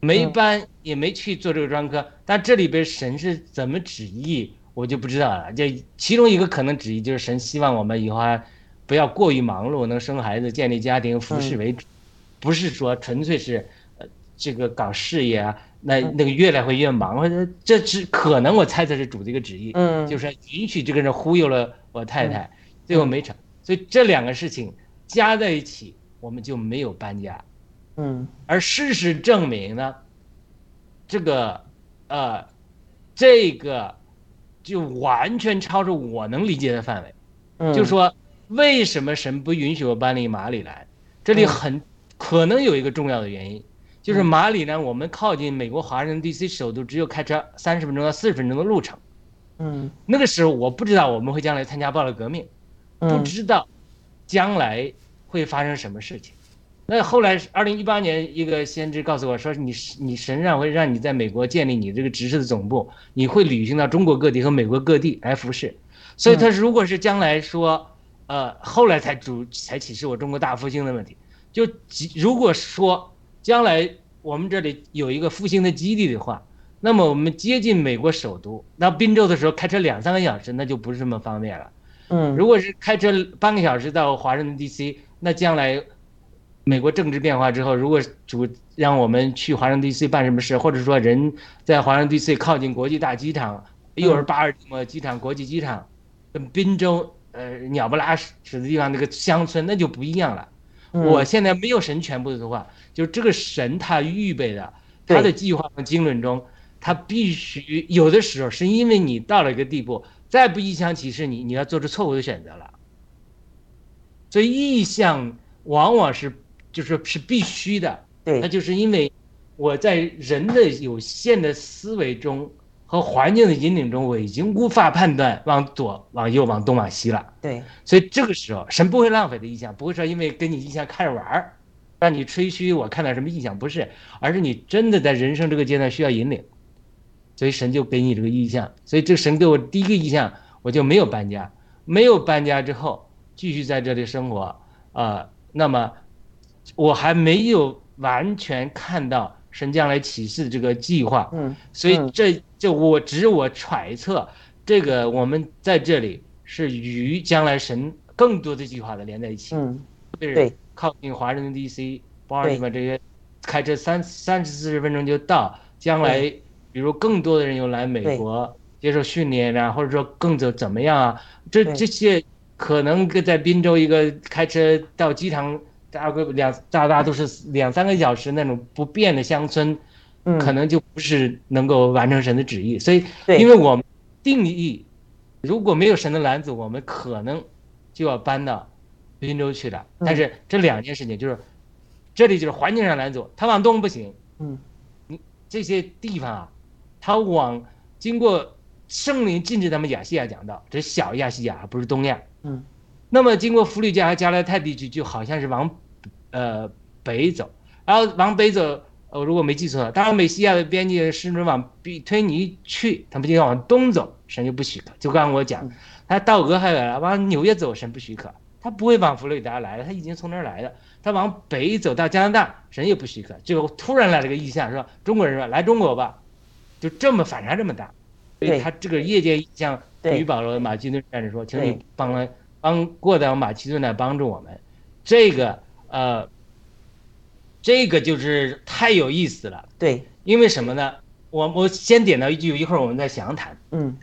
没搬也没去做这个专科。但这里边神是怎么旨意，我就不知道了。就其中一个可能旨意就是神希望我们以后还不要过于忙碌，能生孩子、建立家庭、服侍为主，不是说纯粹是呃这个搞事业啊。那那个越来会越忙，或者这只可能我猜测是主的一个旨意，嗯就是允许这个人忽悠了我太太，最后没成。所以这两个事情加在一起，我们就没有搬家。嗯而事实证明呢，这个呃，这个就完全超出我能理解的范围。嗯，就说为什么神不允许我搬离马里兰？这里嗯很可能有一个重要的原因，就是马里呢我们靠近美国华盛顿 DC 首都，只有开车三十分钟到四十分钟的路程。嗯那个时候我不知道我们会将来参加暴力革命，不嗯知道将来会发生什么事情。那后来二零一八年，一个先知告诉我说，你你神让会让你在美国建立你这个执事的总部，你会旅行到中国各地和美国各地来服侍。所以他如果是将来说，呃，后来才主才启示我中国大复兴的问题，就即如果说将来我们这里有一个复兴的基地的话，那么我们接近美国首都，那滨州的时候开车两三个小时，那就不是这么方便了。嗯如果是开车半个小时到华盛顿 DC，那将来美国政治变化之后，如果主让我们去华盛顿 DC 办什么事，或者说人在华盛顿 DC 靠近国际大机场，又是巴尔的摩机场、国际机场，跟滨州呃鸟不拉屎的地方那个乡村，那就不一样了。嗯。我现在没有神全部的话，就是这个神他预备的，他的计划和经纶中，他必须有的时候是因为你到了一个地步，再不一腔启示你，你要做出错误的选择了。所以意向往往是就是是必须的，那对就是因为我在人的有限的思维中和环境的引领中，我已经无法判断往左、往右、往东、往西了。对所以这个时候，神不会浪费的意象，不会说因为跟你意象看着玩儿，让你吹嘘我看到什么意象，不是，而是你真的在人生这个阶段需要引领，所以神就给你这个意象。所以这神给我第一个意象，我就没有搬家，没有搬家之后继续在这里生活啊、那么我还没有完全看到神将来启示的这个计划，嗯所以嗯这这我只是我揣测，这个我们在这里是与将来神更多的计划的连在一起，嗯就是对靠近华盛顿 DC、波尔的嘛这些，开车三三十四十分钟就到，将来比如更多的人又来美国接受训练啊，或者说更怎怎么样啊，这这些可能跟在滨州一个开车到机场。大概两大大都是两三个小时那种不变的乡村，嗯，可能就不是能够完成神的旨意。所以，对因为我们定义，如果没有神的拦阻，我们可能就要搬到滨州去了。嗯但是这两件事情就是，这里就是环境上拦阻，它往东不行，嗯这些地方啊，它往经过圣灵禁止他们亚细亚讲道，这是小亚细亚，不是东亚。嗯，那么经过弗里加和加拉太地区，就好像是往呃北走，然后往北走，呃，如果没记错，当然美西亚的边界是往比推尼去，他们就要往东走，神就不许可。就刚刚我讲，他到俄亥俄了往纽约走，神不许可，他不会往佛罗里达来的，他已经从那儿来的。他往北走到加拿大，神也不许可。最后突然来了个意象，说中国人说来中国吧，就这么反差这么大。所以他这个业界意向与保罗马其顿战士说，请你帮来帮过到马其顿来帮助我们。这个呃，这个就是太有意思了。对，因为什么呢？我我先点到一句，一会儿我们再详谈。嗯，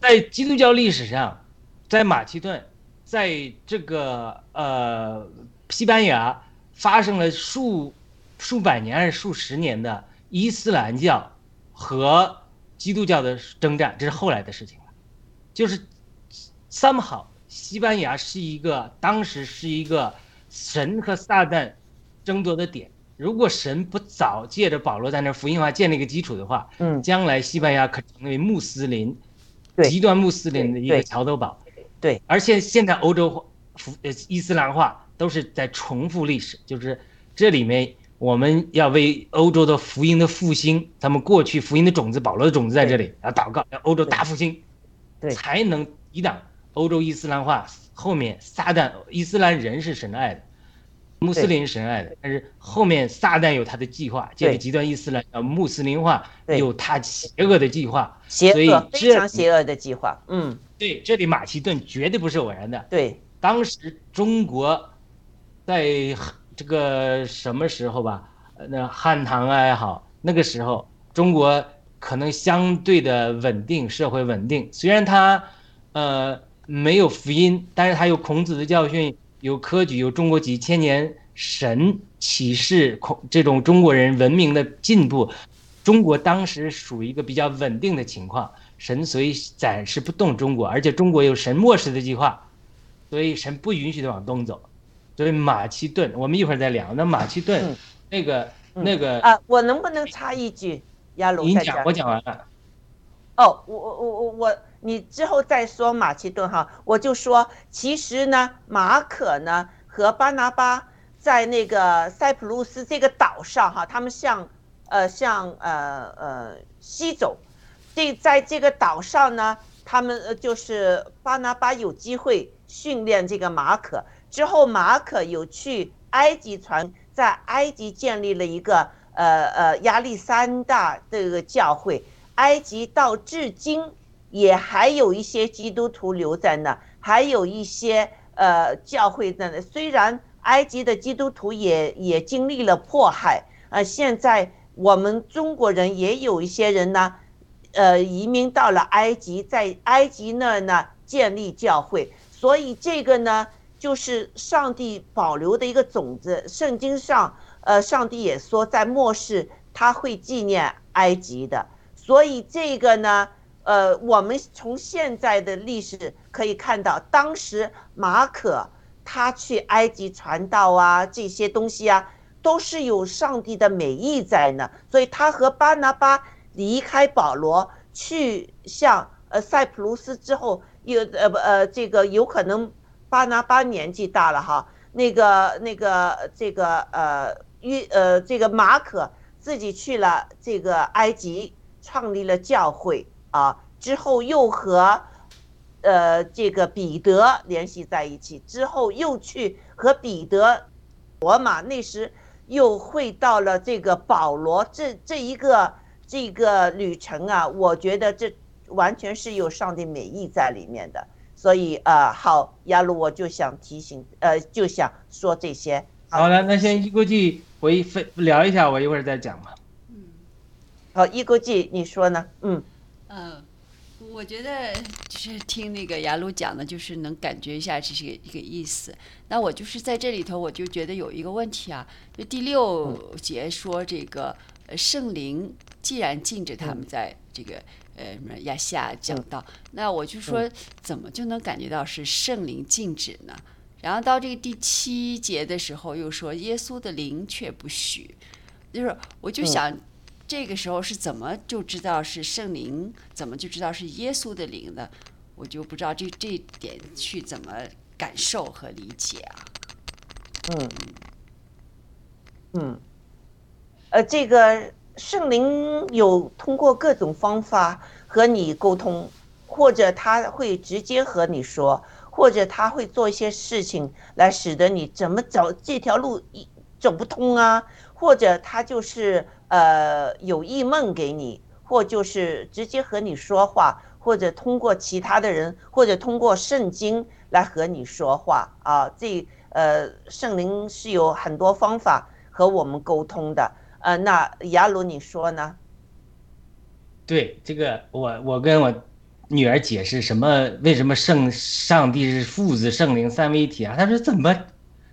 在基督教历史上，在马其顿，在这个呃。西班牙发生了数数百年还是数十年的伊斯兰教和基督教的征战，这是后来的事情了。就是，somehow 西班牙是一个当时是一个神和撒旦争夺的点。如果神不早借着保罗在那福音化建立一个基础的话，嗯，将来西班牙可成为穆斯林，极端穆斯林的一个桥头堡。对，而且现在欧洲福呃伊斯兰化。都是在重复历史，就是这里面我们要为欧洲的福音的复兴，他们过去福音的种子，保罗的种子在这里，要祷告，要欧洲大复兴，对，才能抵挡欧洲伊斯兰化。后面撒旦伊斯兰人是神爱的，穆斯林神爱的，但是后面撒旦有他的计划，这个极端伊斯兰叫穆斯林化，有他邪恶的计划，邪恶非常邪恶的计划。嗯，对，这里马其顿绝对不是偶然的。对，当时中国。在这个什么时候吧？那汉唐啊也好，那个时候中国可能相对的稳定，社会稳定。虽然它，呃，没有福音，但是它有孔子的教训，有科举，有中国几千年神启示，孔这种中国人文明的进步。中国当时属于一个比较稳定的情况，神所以暂时不动中国，而且中国有神末世的计划，所以神不允许他往东走。所以马其顿，我们一会儿再聊。那马其顿，那个那个啊，我能不能插一句？亚龙，你讲，我讲完了。哦，我我我我我，你之后再说马其顿哈。我就说，其实呢，马可呢和巴拿巴在那个塞浦路斯这个岛上哈，他们向呃向呃呃西走。这在这个岛上呢，他们呃就是巴拿巴有机会训练这个马可。之后，马可有去埃及传，在埃及建立了一个呃呃亚历山大这个教会。埃及到至今也还有一些基督徒留在那，还有一些呃教会在那。虽然埃及的基督徒也也经历了迫害，呃，现在我们中国人也有一些人呢，呃，移民到了埃及，在埃及那儿呢建立教会。所以这个呢。就是上帝保留的一个种子。圣经上，呃，上帝也说在末世他会纪念埃及的。所以这个呢，呃，我们从现在的历史可以看到，当时马可他去埃及传道啊，这些东西啊，都是有上帝的美意在呢。所以他和巴拿巴离开保罗去向呃塞浦路斯之后，有呃不呃这个有可能。巴拿巴年纪大了哈，那个那个这个呃约呃这个马可自己去了这个埃及，创立了教会啊，之后又和呃这个彼得联系在一起，之后又去和彼得罗马，那时又会到了这个保罗，这这一个这个旅程啊，我觉得这完全是有上帝美意在里面的。所以呃，好，亚鲁，我就想提醒，呃，就想说这些。好了，那先一国际，我一分聊一下，我一会儿再讲吧。嗯，好，一国际，你说呢？嗯，嗯，我觉得就是听那个雅鲁讲的，就是能感觉一下这些一个意思。那我就是在这里头，我就觉得有一个问题啊，就第六节说这个圣灵既然禁止他们在这个。呃，什么亚夏讲到，那我就说，怎么就能感觉到是圣灵禁止呢？然后到这个第七节的时候，又说耶稣的灵却不许，就是我就想，这个时候是怎么就知道是圣灵？怎么就知道是耶稣的灵的？我就不知道这这点去怎么感受和理解啊。嗯，嗯，呃，这个圣灵有通过各种方法和你沟通，或者他会直接和你说，或者他会做一些事情来使得你怎么走这条路一走不通啊，或者他就是呃有异梦给你，或就是直接和你说话，或者通过其他的人，或者通过圣经来和你说话啊，这。呃，圣灵是有很多方法和我们沟通的。呃，那雅鲁你说呢？对这个，我我跟我女儿解释什么？为什么圣上帝是父子圣灵三位一体啊？她说怎么？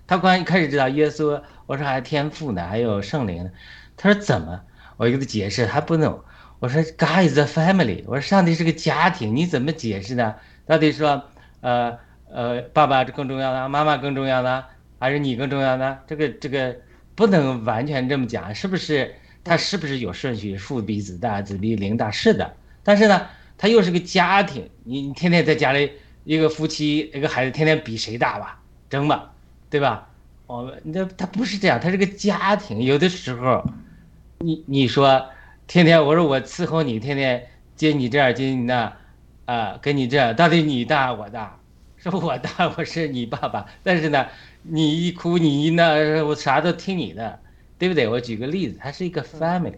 她刚一开始知道耶稣，我说还天父呢，还有圣灵呢。他说怎么？我给他解释，她不能。我说 God is a family。我说上帝是个家庭，你怎么解释呢？到底说呃。呃，爸爸更重要呢，妈妈更重要呢，还是你更重要呢？这个这个不能完全这么讲，是不是？他是不是有顺序？父比子大，子比灵大，是的。但是呢，他又是个家庭，你你天天在家里，一个夫妻一个孩子天天比谁大吧，争吧，对吧？我那他不是这样，他是个家庭。有的时候，你你说天天我说我伺候你，天天接你这儿接你那，啊，跟你这到底你大我大？说我大，我是你爸爸，但是呢，你一哭你一闹，我啥都听你的，对不对？我举个例子，他是一个 family，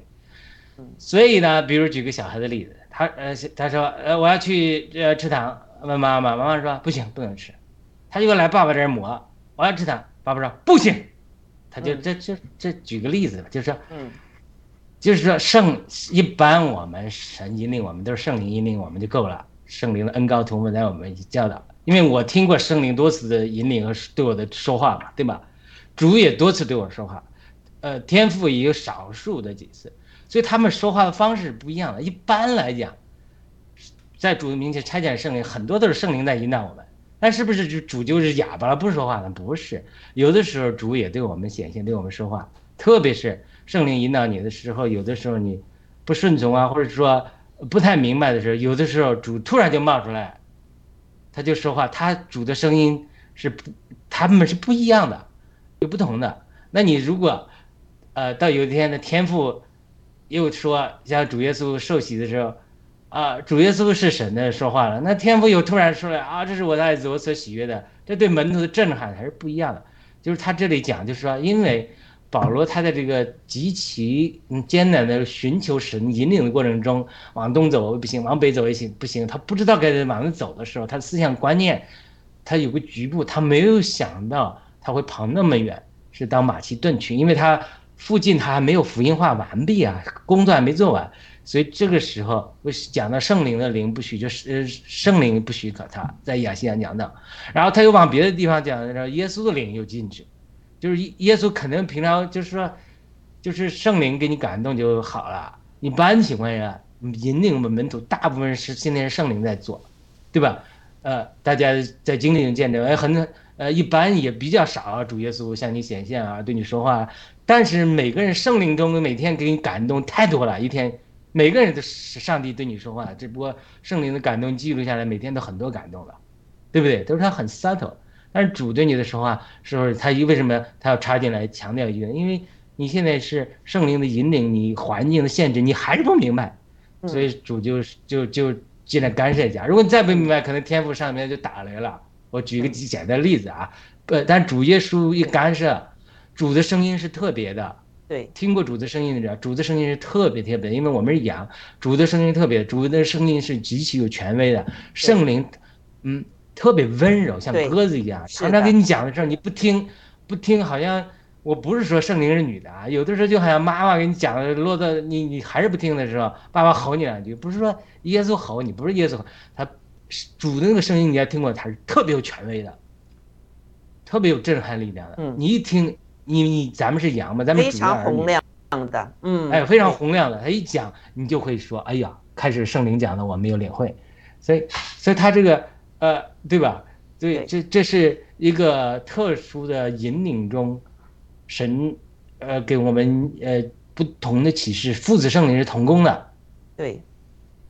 所以呢，比如举个小孩的例子，他呃他说呃我要去呃吃糖，问妈妈，妈妈说不行不能吃，他就来爸爸这儿磨，我要吃糖，爸爸说不行，他就这这这举个例子吧，就是说，就是说圣一般我们神引领我们都是圣灵引领我们就够了，圣灵的恩高同分在我们教导。因为我听过圣灵多次的引领和对我的说话嘛，对吧？主也多次对我说话，呃，天赋也有少数的几次，所以他们说话的方式不一样的。一般来讲，在主的名前差遣圣灵，很多都是圣灵在引导我们。但是不是主主就是哑巴了不说话呢？不是，有的时候主也对我们显现，对我们说话。特别是圣灵引导你的时候，有的时候你不顺从啊，或者说不太明白的时候，有的时候主突然就冒出来。他就说话，他主的声音是不，他们是不一样的，有不同的。那你如果，呃，到有一天的天父又说，像主耶稣受洗的时候，啊，主耶稣是神的说话了，那天父又突然说来啊，这是我的爱子，我所喜悦的，这对门徒的震撼还是不一样的。就是他这里讲，就是说，因为。保罗他在这个极其艰难的寻求神引领的过程中，往东走不行，往北走也行不行？他不知道该往哪走的时候，他的思想观念，他有个局部，他没有想到他会跑那么远，是到马其顿去，因为他附近他还没有福音化完毕啊，工作还没做完，所以这个时候我讲到圣灵的灵不许，就是圣灵不许可他在亚细亚讲到，然后他又往别的地方讲，然后耶稣的灵又禁止。就是耶稣肯定平常就是说，就是圣灵给你感动就好了。一般情况下，引领我们门徒大部分是现在是圣灵在做，对吧？呃，大家在经历见证，哎，很呃，一般也比较少。主耶稣向你显现啊，对你说话。但是每个人圣灵中每天给你感动太多了，一天每个人都是上帝对你说话，只不过圣灵的感动记录下来，每天都很多感动了，对不对？都是他很 subtle。但是主对你的时候啊，是不是他为什么他要插进来强调一句？因为你现在是圣灵的引领，你环境的限制，你还是不明白，所以主就就就进来干涉一下。如果你再不明白，可能天赋上面就打雷了。我举一个简单的例子啊，呃，但主耶稣一干涉，主的声音是特别的。对，听过主的声音的人，主的声音是特别特别，因为我们是羊，主的声音特别，主的声音是极其有权威的。圣灵，嗯。特别温柔，像鸽子一样。常常跟你讲的时候，你不听，不听，好像我不是说圣灵是女的啊。有的时候就好像妈妈给你讲的，落到你你还是不听的时候，爸爸吼你两句，不是说耶稣吼你，不是耶稣，他主的那个声音你要听过，他是特别有权威的，特别有震撼力量的。嗯，你一听，你你咱们是羊嘛，咱们非常洪亮的，嗯，哎，非常洪亮的。他一讲，你就会说，哎呀，开始圣灵讲的我没有领会，所以，所以他这个。呃，对吧？对，这这是一个特殊的引领中，神，呃，给我们呃不同的启示，父子圣灵是同工的，对，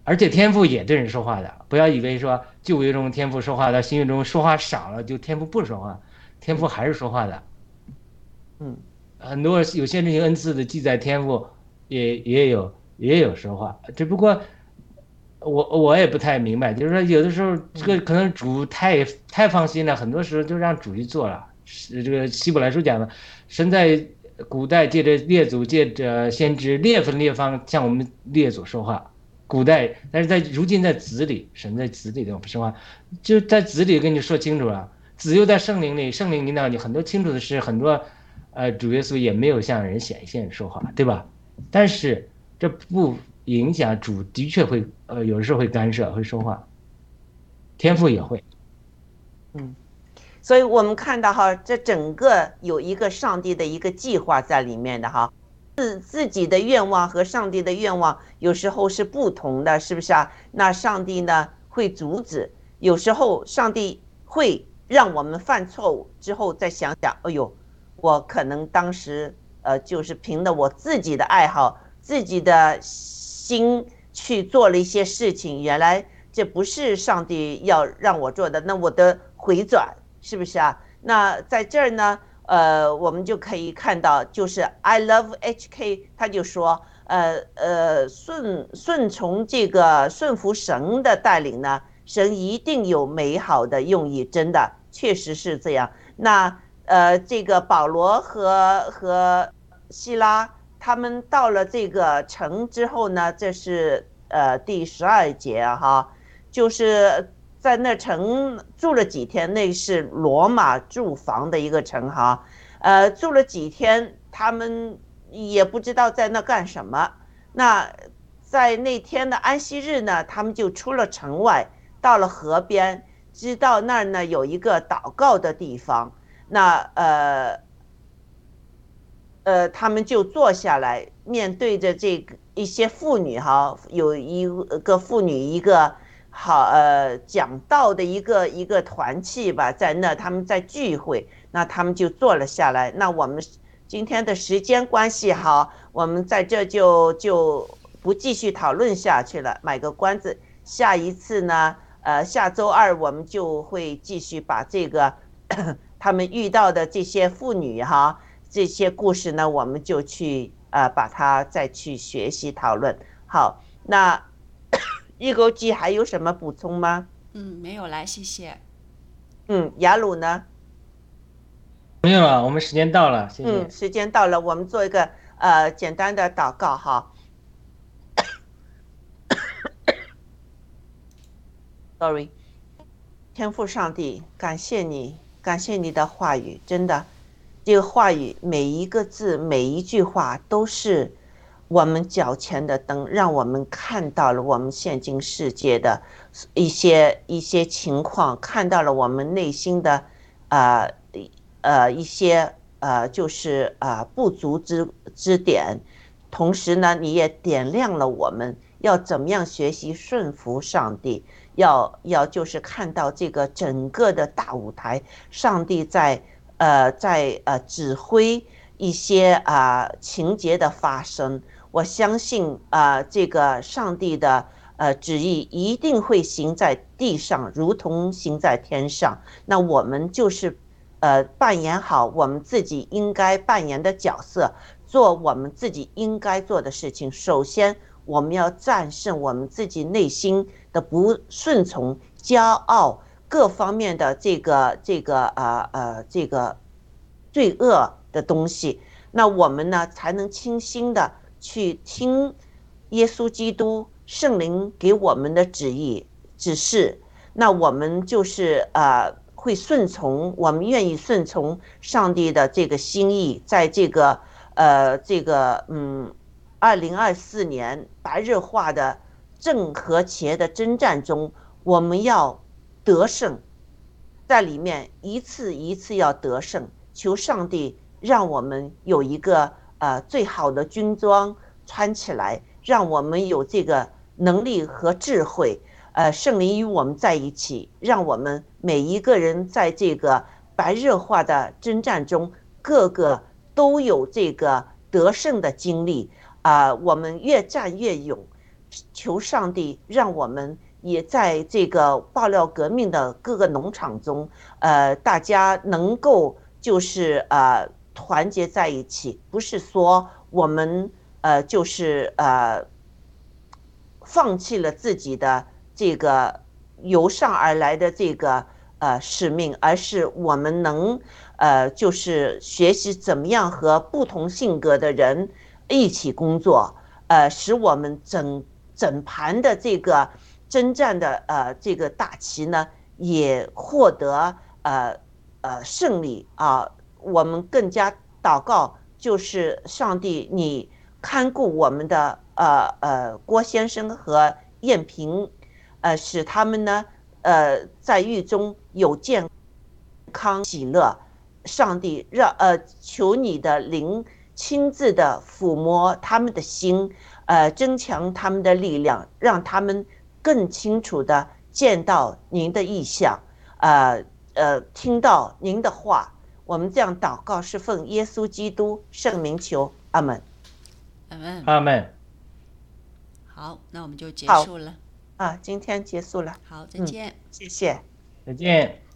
而且天赋也对人说话的。不要以为说旧约中天赋说话，到新约中说话少了，就天赋不说话，天赋还是说话的。嗯，很多有限制性恩赐的记载，天赋也也有也有说话，只不过我我也不太明白，就是说有的时候这个可能主太太放心了，很多时候就让主去做了。是这个希伯来书讲的，神在古代借着列祖借着先知列分列方向我们列祖说话，古代但是在如今在子里，神在子里的说话，就在子里跟你说清楚了，子又在圣灵里，圣灵引导你很多清楚的事，很多。呃，主耶稣也没有向人显现说话，对吧？但是这不影响主的确会，呃，有时候会干涉，会说话。天赋也会，嗯，所以我们看到哈，这整个有一个上帝的一个计划在里面的哈，自自己的愿望和上帝的愿望有时候是不同的，是不是啊？那上帝呢会阻止，有时候上帝会让我们犯错误之后再想想，哎呦。我可能当时，呃，就是凭着我自己的爱好、自己的心去做了一些事情。原来这不是上帝要让我做的，那我的回转是不是啊？那在这儿呢，呃，我们就可以看到，就是 I love HK，他就说，呃呃，顺顺从这个顺服神的带领呢，神一定有美好的用意，真的确实是这样。那。呃，这个保罗和和希拉他们到了这个城之后呢，这是呃第十二节哈，就是在那城住了几天，那是罗马住房的一个城哈，呃，住了几天，他们也不知道在那干什么。那在那天的安息日呢，他们就出了城外，到了河边，知道那儿呢有一个祷告的地方。那呃，呃，他们就坐下来，面对着这个一些妇女哈，有一个妇女一个好呃讲道的一个一个团契吧，在那他们在聚会，那他们就坐了下来。那我们今天的时间关系哈，我们在这就就不继续讨论下去了，买个关子。下一次呢，呃，下周二我们就会继续把这个。(coughs) 他们遇到的这些妇女哈，这些故事呢，我们就去呃把它再去学习讨论。好，那 (coughs) 易钩记还有什么补充吗？嗯，没有了，谢谢。嗯，雅鲁呢？没有了，我们时间到了，谢谢。嗯，时间到了，我们做一个呃简单的祷告哈。(coughs) Sorry，天父上帝，感谢你。感谢你的话语，真的，这个话语每一个字、每一句话都是我们脚前的灯，让我们看到了我们现今世界的一些一些情况，看到了我们内心的呃呃一些呃就是啊不足之之点。同时呢，你也点亮了我们要怎么样学习顺服上帝。要要就是看到这个整个的大舞台，上帝在呃在呃指挥一些啊情节的发生。我相信啊这个上帝的呃旨意一定会行在地上，如同行在天上。那我们就是呃扮演好我们自己应该扮演的角色，做我们自己应该做的事情。首先，我们要战胜我们自己内心。的不顺从、骄傲各方面的这个这个呃呃这个罪恶的东西，那我们呢才能清新的去听耶稣基督圣灵给我们的旨意指示。那我们就是呃会顺从，我们愿意顺从上帝的这个心意，在这个呃这个嗯二零二四年白热化的。正和邪的征战中，我们要得胜，在里面一次一次要得胜。求上帝让我们有一个呃最好的军装穿起来，让我们有这个能力和智慧。呃，圣灵与我们在一起，让我们每一个人在这个白热化的征战中，个个都有这个得胜的经历啊，我们越战越勇，求上帝让我们也在这个爆料革命的各个农场中，呃，大家能够就是呃团结在一起，不是说我们呃就是呃放弃了自己的这个由上而来的这个呃使命，而是我们能。呃，就是学习怎么样和不同性格的人一起工作，呃，使我们整整盘的这个征战的呃这个大旗呢，也获得呃呃胜利啊。我们更加祷告，就是上帝，你看顾我们的呃呃郭先生和燕平，呃，使他们呢呃在狱中有健康喜乐。上帝让呃，求你的灵亲自的抚摸他们的心，呃，增强他们的力量，让他们更清楚的见到您的意象，呃呃，听到您的话。我们这样祷告是奉耶稣基督圣名求，阿门。阿门。阿门。好，那我们就结束了。啊，今天结束了。好，再见。谢谢。再见。